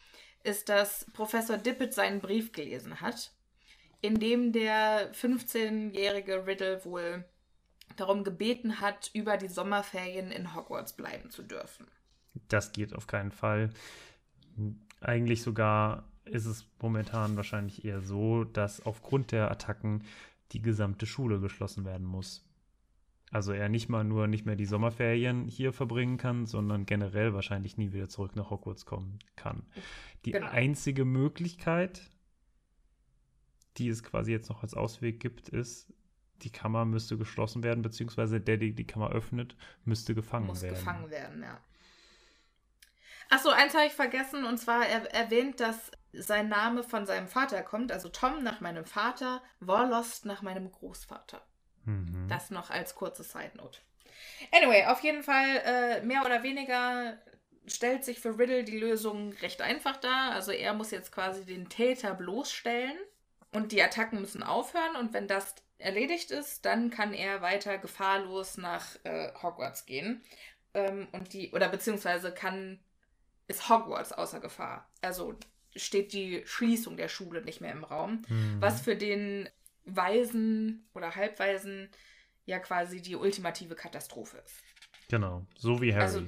ist, dass Professor Dippet seinen Brief gelesen hat, in dem der 15-jährige Riddle wohl darum gebeten hat, über die Sommerferien in Hogwarts bleiben zu dürfen. Das geht auf keinen Fall. Eigentlich sogar ist es momentan wahrscheinlich eher so, dass aufgrund der Attacken die gesamte Schule geschlossen werden muss. Also er nicht mal nur nicht mehr die Sommerferien hier verbringen kann, sondern generell wahrscheinlich nie wieder zurück nach Hogwarts kommen kann. Die Genau. einzige Möglichkeit, die es quasi jetzt noch als Ausweg gibt, ist, die Kammer müsste geschlossen werden, beziehungsweise der, der die Kammer öffnet, müsste gefangen Muss werden. gefangen werden, ja. Achso, eins habe ich vergessen, und zwar er erwähnt, dass sein Name von seinem Vater kommt, also Tom nach meinem Vater, Warlost nach meinem Großvater. Mhm. Das noch als kurze Side Note. Anyway, auf jeden Fall, äh, mehr oder weniger stellt sich für Riddle die Lösung recht einfach dar. Also er muss jetzt quasi den Täter bloßstellen und die Attacken müssen aufhören. Und wenn das erledigt ist, dann kann er weiter gefahrlos nach äh, Hogwarts gehen. Ähm, und die, oder beziehungsweise kann, ist Hogwarts außer Gefahr. Also steht die Schließung der Schule nicht mehr im Raum. Mhm. Was für den Weisen oder Halbweisen ja quasi die ultimative Katastrophe ist. Genau, so wie Harry. Also-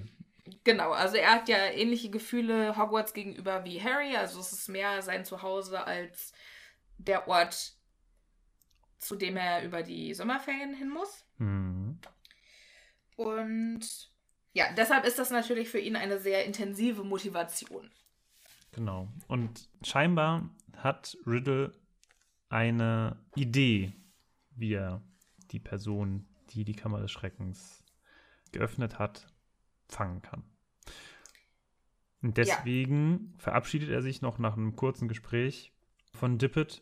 Genau, also er hat ja ähnliche Gefühle Hogwarts gegenüber wie Harry. Also es ist mehr sein Zuhause als der Ort, zu dem er über die Sommerferien hin muss. Mhm. Und ja, deshalb ist das natürlich für ihn eine sehr intensive Motivation. Genau. Und scheinbar hat Riddle eine Idee, wie er die Person, die die Kammer des Schreckens geöffnet hat, fangen kann. Und deswegen verabschiedet er sich noch nach einem kurzen Gespräch von Dippet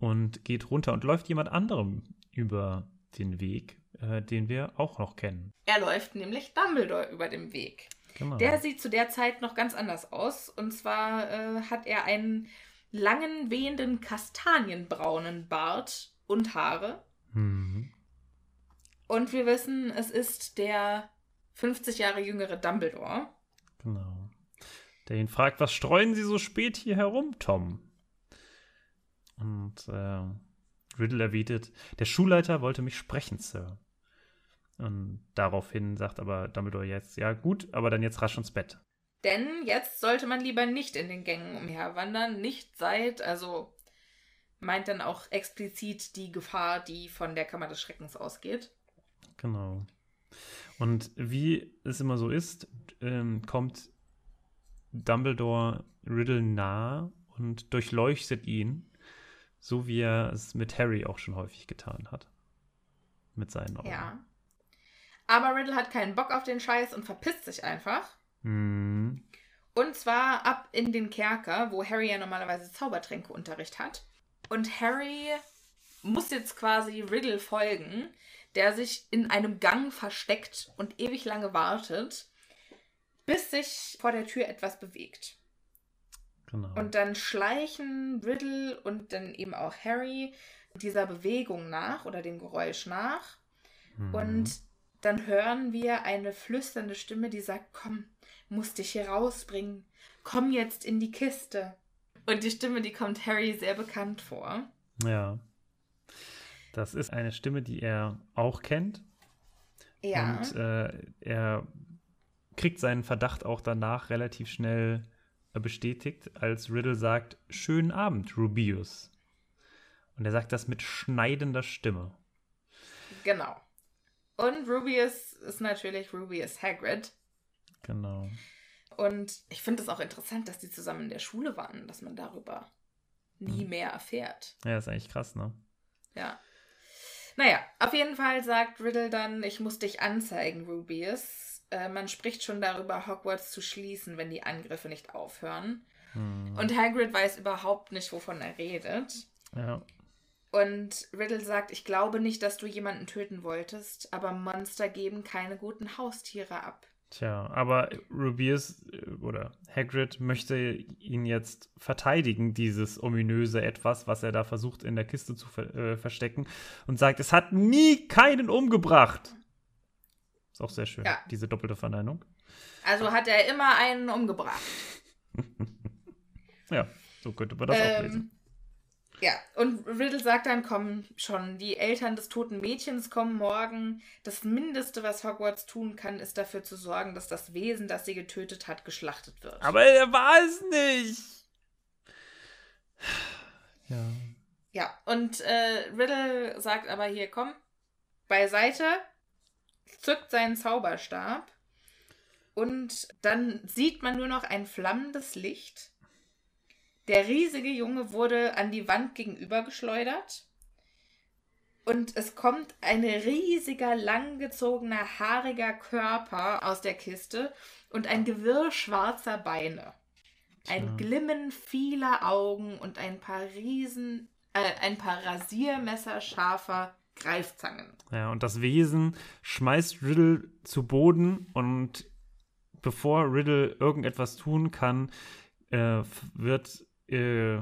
und geht runter und läuft jemand anderem über den Weg, äh, den wir auch noch kennen. Er läuft nämlich Dumbledore über den Weg. Genau. Der sieht zu der Zeit noch ganz anders aus. Und zwar äh, hat er einen langen, wehenden, kastanienbraunen Bart und Haare. mhm. Und wir wissen, es ist der 50 Jahre jüngere Dumbledore. Genau. Der ihn fragt, was streuen Sie so spät hier herum, Tom? Und äh, Riddle erwidert, der Schulleiter wollte mich sprechen, Sir. Und daraufhin sagt aber Dumbledore jetzt, ja gut, aber dann jetzt rasch ins Bett. Denn jetzt sollte man lieber nicht in den Gängen umherwandern, nicht seit, also meint dann auch explizit die Gefahr, die von der Kammer des Schreckens ausgeht. Genau. Und wie es immer so ist, ähm, kommt Dumbledore Riddle nahe und durchleuchtet ihn, so wie er es mit Harry auch schon häufig getan hat. Mit seinen Augen. Ja. Aber Riddle hat keinen Bock auf den Scheiß und verpisst sich einfach. Mhm. Und zwar ab in den Kerker, wo Harry ja normalerweise Zaubertränkeunterricht hat. Und Harry muss jetzt quasi Riddle folgen, der sich in einem Gang versteckt und ewig lange wartet, bis sich vor der Tür etwas bewegt. Genau. Und dann schleichen Riddle und dann eben auch Harry dieser Bewegung nach oder dem Geräusch nach. Mhm. Und dann hören wir eine flüsternde Stimme, die sagt, komm, musst dich hier rausbringen. komm jetzt in die Kiste. Und die Stimme, die kommt Harry sehr bekannt vor. Ja. Das ist eine Stimme, die er auch kennt. Ja. Und äh, er kriegt seinen Verdacht auch danach relativ schnell bestätigt, als Riddle sagt: Schönen Abend, Rubius. Und er sagt das mit schneidender Stimme. Genau. Und Rubius ist natürlich Rubius Hagrid. Genau. Und ich finde es auch interessant, dass die zusammen in der Schule waren, dass man darüber nie mehr erfährt. Ja, ist eigentlich krass, ne? Ja. Naja, auf jeden Fall sagt Riddle dann, ich muss dich anzeigen, Rubius. Äh, man spricht schon darüber, Hogwarts zu schließen, wenn die Angriffe nicht aufhören. Und Hagrid weiß überhaupt nicht, wovon er redet. Ja. Und Riddle sagt, ich glaube nicht, dass du jemanden töten wolltest, aber Monster geben keine guten Haustiere ab. Tja, aber Rubius äh, oder Hagrid möchte ihn jetzt verteidigen, dieses ominöse Etwas, was er da versucht in der Kiste zu ver äh, verstecken und sagt, es hat nie keinen umgebracht. Ist auch sehr schön, Ja. diese doppelte Verneinung. Also hat er immer einen umgebracht. Ja, so könnte man das auch Ähm, lesen. Ja, und Riddle sagt dann, komm schon, die Eltern des toten Mädchens kommen morgen. Das Mindeste, was Hogwarts tun kann, ist dafür zu sorgen, dass das Wesen, das sie getötet hat, geschlachtet wird. Aber er war es nicht. Ja. Ja, und äh, Riddle sagt aber hier, komm, beiseite, zückt seinen Zauberstab und dann sieht man nur noch ein flammendes Licht. Der riesige Junge wurde an die Wand gegenüber geschleudert und es kommt ein riesiger, langgezogener, haariger Körper aus der Kiste und ein Gewirr schwarzer Beine. Ein Tja. Glimmen vieler Augen und ein paar Riesen, äh, ein paar rasiermesserscharfer Greifzangen. Ja, und das Wesen schmeißt Riddle zu Boden und bevor Riddle irgendetwas tun kann, äh, wird äh,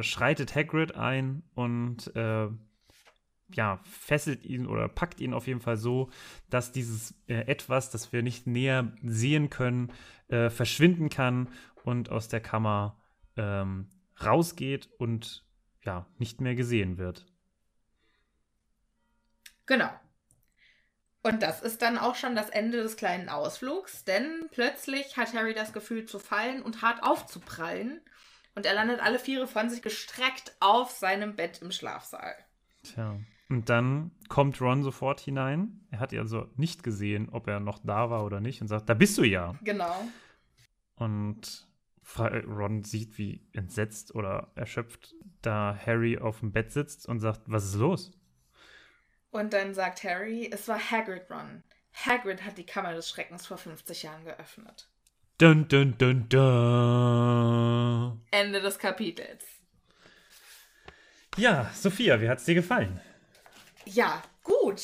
schreitet Hagrid ein und äh, ja, fesselt ihn oder packt ihn auf jeden Fall so, dass dieses äh, etwas, das wir nicht näher sehen können, äh, verschwinden kann und aus der Kammer ähm, rausgeht und ja, nicht mehr gesehen wird. Genau. Und das ist dann auch schon das Ende des kleinen Ausflugs, denn plötzlich hat Harry das Gefühl zu fallen und hart aufzuprallen. Und er landet alle Viere von sich gestreckt auf seinem Bett im Schlafsaal. Tja. Und dann kommt Ron sofort hinein. Er hat also nicht gesehen, ob er noch da war oder nicht und sagt, da bist du ja. Genau. Und äh, Ron sieht, wie entsetzt oder erschöpft da Harry auf dem Bett sitzt und sagt, was ist los? Und dann sagt Harry, es war Hagrid Ron. Hagrid hat die Kammer des Schreckens vor 50 Jahren geöffnet. Dun, dun, dun, dun. Ende des Kapitels. Ja, Sophia, wie hat's dir gefallen? Ja, gut.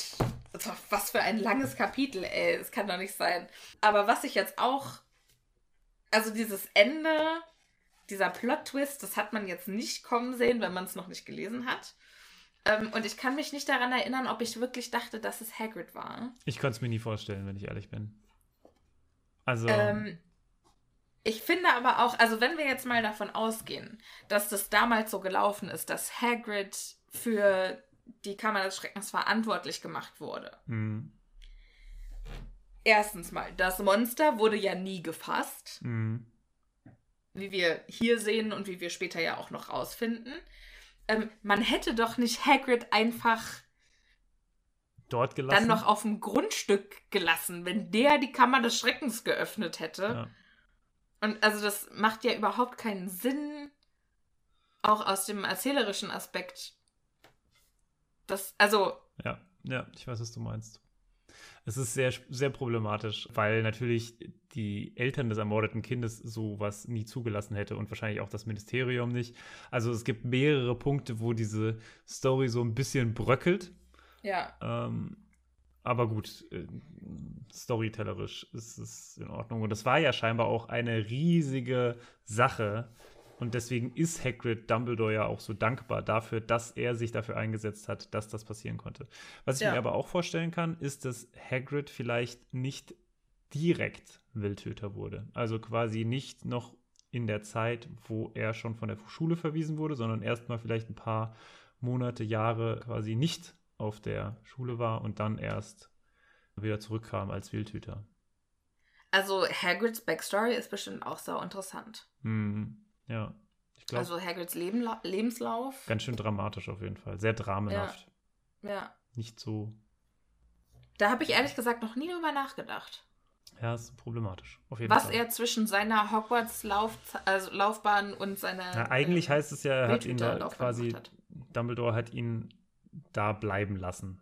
Also, Was für ein langes Kapitel, ey. Es kann doch nicht sein. Aber was ich jetzt auch. Also, dieses Ende, dieser Plot-Twist, das hat man jetzt nicht kommen sehen, wenn man es noch nicht gelesen hat. Ähm, und ich kann mich nicht daran erinnern, ob ich wirklich dachte, dass es Hagrid war. Ich konnte es mir nie vorstellen, wenn ich ehrlich bin. Also, Ähm, ich finde aber auch, also wenn wir jetzt mal davon ausgehen, dass das damals so gelaufen ist, dass Hagrid für die Kammer des Schreckens verantwortlich gemacht wurde. mh, Erstens mal, das Monster wurde ja nie gefasst, mh, wie wir hier sehen und wie wir später ja auch noch rausfinden. Ähm, man hätte doch nicht Hagrid einfach dort gelassen. dann noch auf dem Grundstück gelassen, wenn der die Kammer des Schreckens geöffnet hätte. Ja. Und also das macht ja überhaupt keinen Sinn, auch aus dem erzählerischen Aspekt. Das, also, Ja, ja, ich weiß, was du meinst. Es ist sehr, sehr problematisch, weil natürlich die Eltern des ermordeten Kindes sowas nie zugelassen hätte und wahrscheinlich auch das Ministerium nicht. Also es gibt mehrere Punkte, wo diese Story so ein bisschen bröckelt. ja. Ähm, aber gut, äh, storytellerisch ist es in Ordnung. Und das war ja scheinbar auch eine riesige Sache. Und deswegen ist Hagrid Dumbledore ja auch so dankbar dafür, dass er sich dafür eingesetzt hat, dass das passieren konnte. Was ich Ja. mir aber auch vorstellen kann, ist, dass Hagrid vielleicht nicht direkt Wildtöter wurde. Also quasi nicht noch in der Zeit, wo er schon von der Schule verwiesen wurde, sondern erstmal vielleicht ein paar Monate, Jahre quasi nicht auf der Schule war und dann erst wieder zurückkam als Wildhüter. Also Hagrids Backstory ist bestimmt auch so interessant. Hm, ja, ich glaube, Also Hagrids Leben, Lebenslauf. ganz schön dramatisch auf jeden Fall. Sehr dramenhaft. Ja. Nicht so, Da habe ich ehrlich gesagt noch nie drüber nachgedacht. ja, ist problematisch. Auf jeden Was Fall. er zwischen seiner Hogwarts-Lauf also Laufbahn und seiner. Na, eigentlich ähm, heißt es ja, er hat ihn da quasi, Dumbledore hat ihn da bleiben lassen.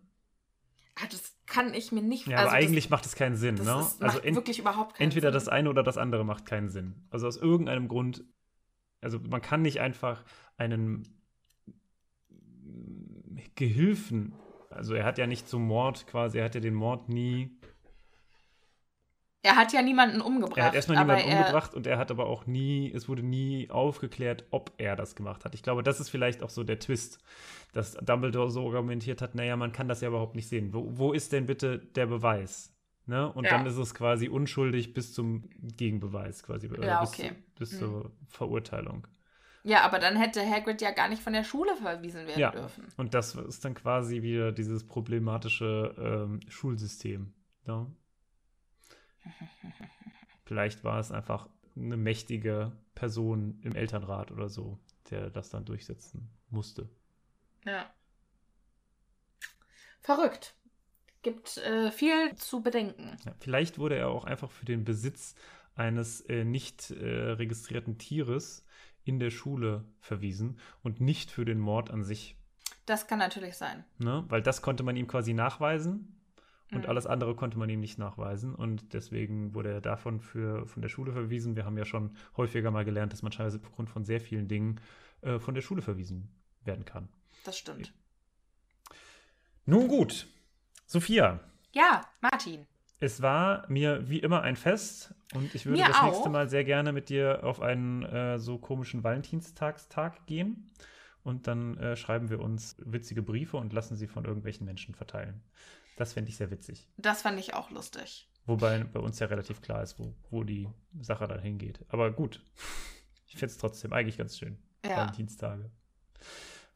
Ah, das kann ich mir nicht Ja, also aber eigentlich das, macht es keinen Sinn, das ne? ist, also macht ent- wirklich überhaupt keinen entweder Sinn. das eine oder das andere macht keinen Sinn. Also aus irgendeinem Grund, also man kann nicht einfach einen Gehilfen, also er hat ja nicht zum Mord quasi, er hat ja den Mord nie, Er hat ja niemanden umgebracht. er hat erstmal niemanden er, umgebracht und er hat aber auch nie, es wurde nie aufgeklärt, ob er das gemacht hat. Ich glaube, das ist vielleicht auch so der Twist, dass Dumbledore so argumentiert hat, naja, man kann das ja überhaupt nicht sehen. Wo, wo ist denn bitte der Beweis? Ne? Und Ja. dann ist es quasi unschuldig bis zum Gegenbeweis quasi. Ja, bis, okay. bis Hm. zur Verurteilung. Ja, aber dann hätte Hagrid ja gar nicht von der Schule verwiesen werden Ja, dürfen. und das ist dann quasi wieder dieses problematische ähm, Schulsystem. Ne? Vielleicht war es einfach eine mächtige Person im Elternrat oder so, der das dann durchsetzen musste. Ja. Verrückt. Gibt äh, viel zu bedenken. Ja, vielleicht wurde er auch einfach für den Besitz eines äh, nicht äh, registrierten Tieres in der Schule verwiesen und nicht für den Mord an sich. Das kann natürlich sein. Ne? Weil das konnte man ihm quasi nachweisen und Mhm. alles andere konnte man ihm nicht nachweisen. Und deswegen wurde er davon für, von der Schule verwiesen. Wir haben ja schon häufiger mal gelernt, dass man teilweise aufgrund von sehr vielen Dingen äh, von der Schule verwiesen werden kann. Das stimmt. Nun gut, Sophia, Ja, Martin. es war mir wie immer ein Fest und ich würde Mir das nächste auch. Mal sehr gerne mit dir auf einen äh, so komischen Valentinstagstag gehen. Und dann äh, schreiben wir uns witzige Briefe und lassen sie von irgendwelchen Menschen verteilen. Das fände ich sehr witzig. Das fand ich auch lustig. Wobei bei uns ja relativ klar ist, wo, wo die Sache dann hingeht. Aber gut, ich finde es trotzdem eigentlich ganz schön. Ja. Valentinstage.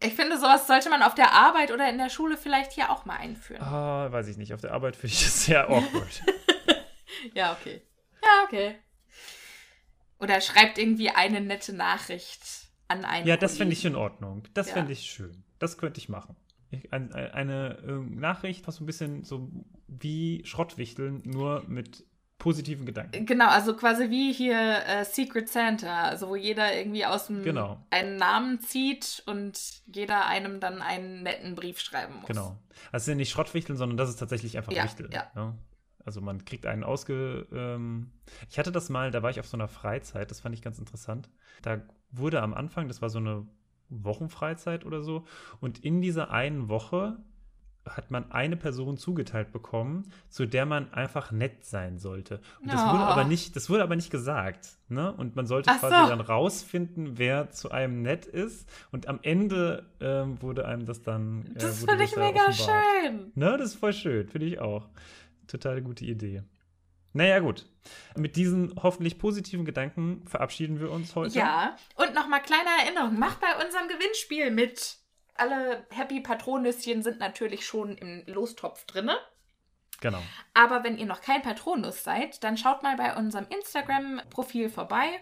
Ich finde, sowas sollte man auf der Arbeit oder in der Schule vielleicht hier auch mal einführen. Ah, weiß ich nicht. Auf der Arbeit finde ich das sehr awkward. Ja, okay. Ja, okay. Oder schreibt irgendwie eine nette Nachricht an einen. ja, das Kollegen. ich in Ordnung. Das Ja. fände ich schön. Das könnte ich machen. Ich, ein, ein, eine äh, Nachricht, was so ein bisschen so wie Schrottwichteln, nur mit positiven Gedanken. Genau, also quasi wie hier äh, Secret Santa, also wo jeder irgendwie aus dem Genau. einen Namen zieht und jeder einem dann einen netten Brief schreiben muss. Genau. Also es sind nicht Schrottwichteln, sondern das ist tatsächlich einfach Ja, Wichteln. ja. ne? Also man kriegt einen ausge. Ähm ich hatte das mal, da war ich auf so einer Freizeit, das fand ich ganz interessant. Da wurde am Anfang, das war so eine Wochenfreizeit oder so, und in dieser einen Woche hat man eine Person zugeteilt bekommen, zu der man einfach nett sein sollte. Und das wurde Oh. aber nicht, das wurde aber nicht gesagt. Ne? Und man sollte Ach quasi so. dann rausfinden, wer zu einem nett ist. Und am Ende ähm, wurde einem das dann. äh, Das wurde finde ich mega offenbart. schön. Ne, das ist voll schön, finde ich auch. Total gute Idee. Naja, gut. Mit diesen hoffentlich positiven Gedanken verabschieden wir uns heute. Ja, und nochmal kleine Erinnerung, macht bei unserem Gewinnspiel mit. Alle Happy Patronüschen sind natürlich schon im Lostopf drinne. Genau. Aber wenn ihr noch kein Patronus seid, dann schaut mal bei unserem Instagram-Profil vorbei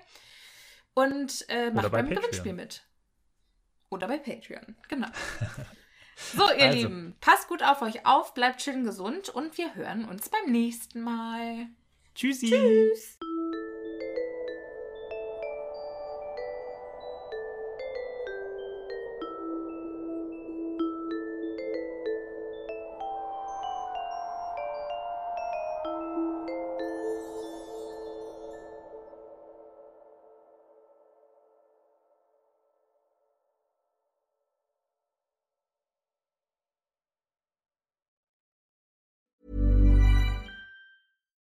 und äh, macht bei beim Patreon. Gewinnspiel mit. Oder bei Patreon, genau. So, ihr Also. Lieben, passt gut auf euch auf, bleibt schön gesund und wir hören uns beim nächsten Mal. Tschüssi. Tschüss.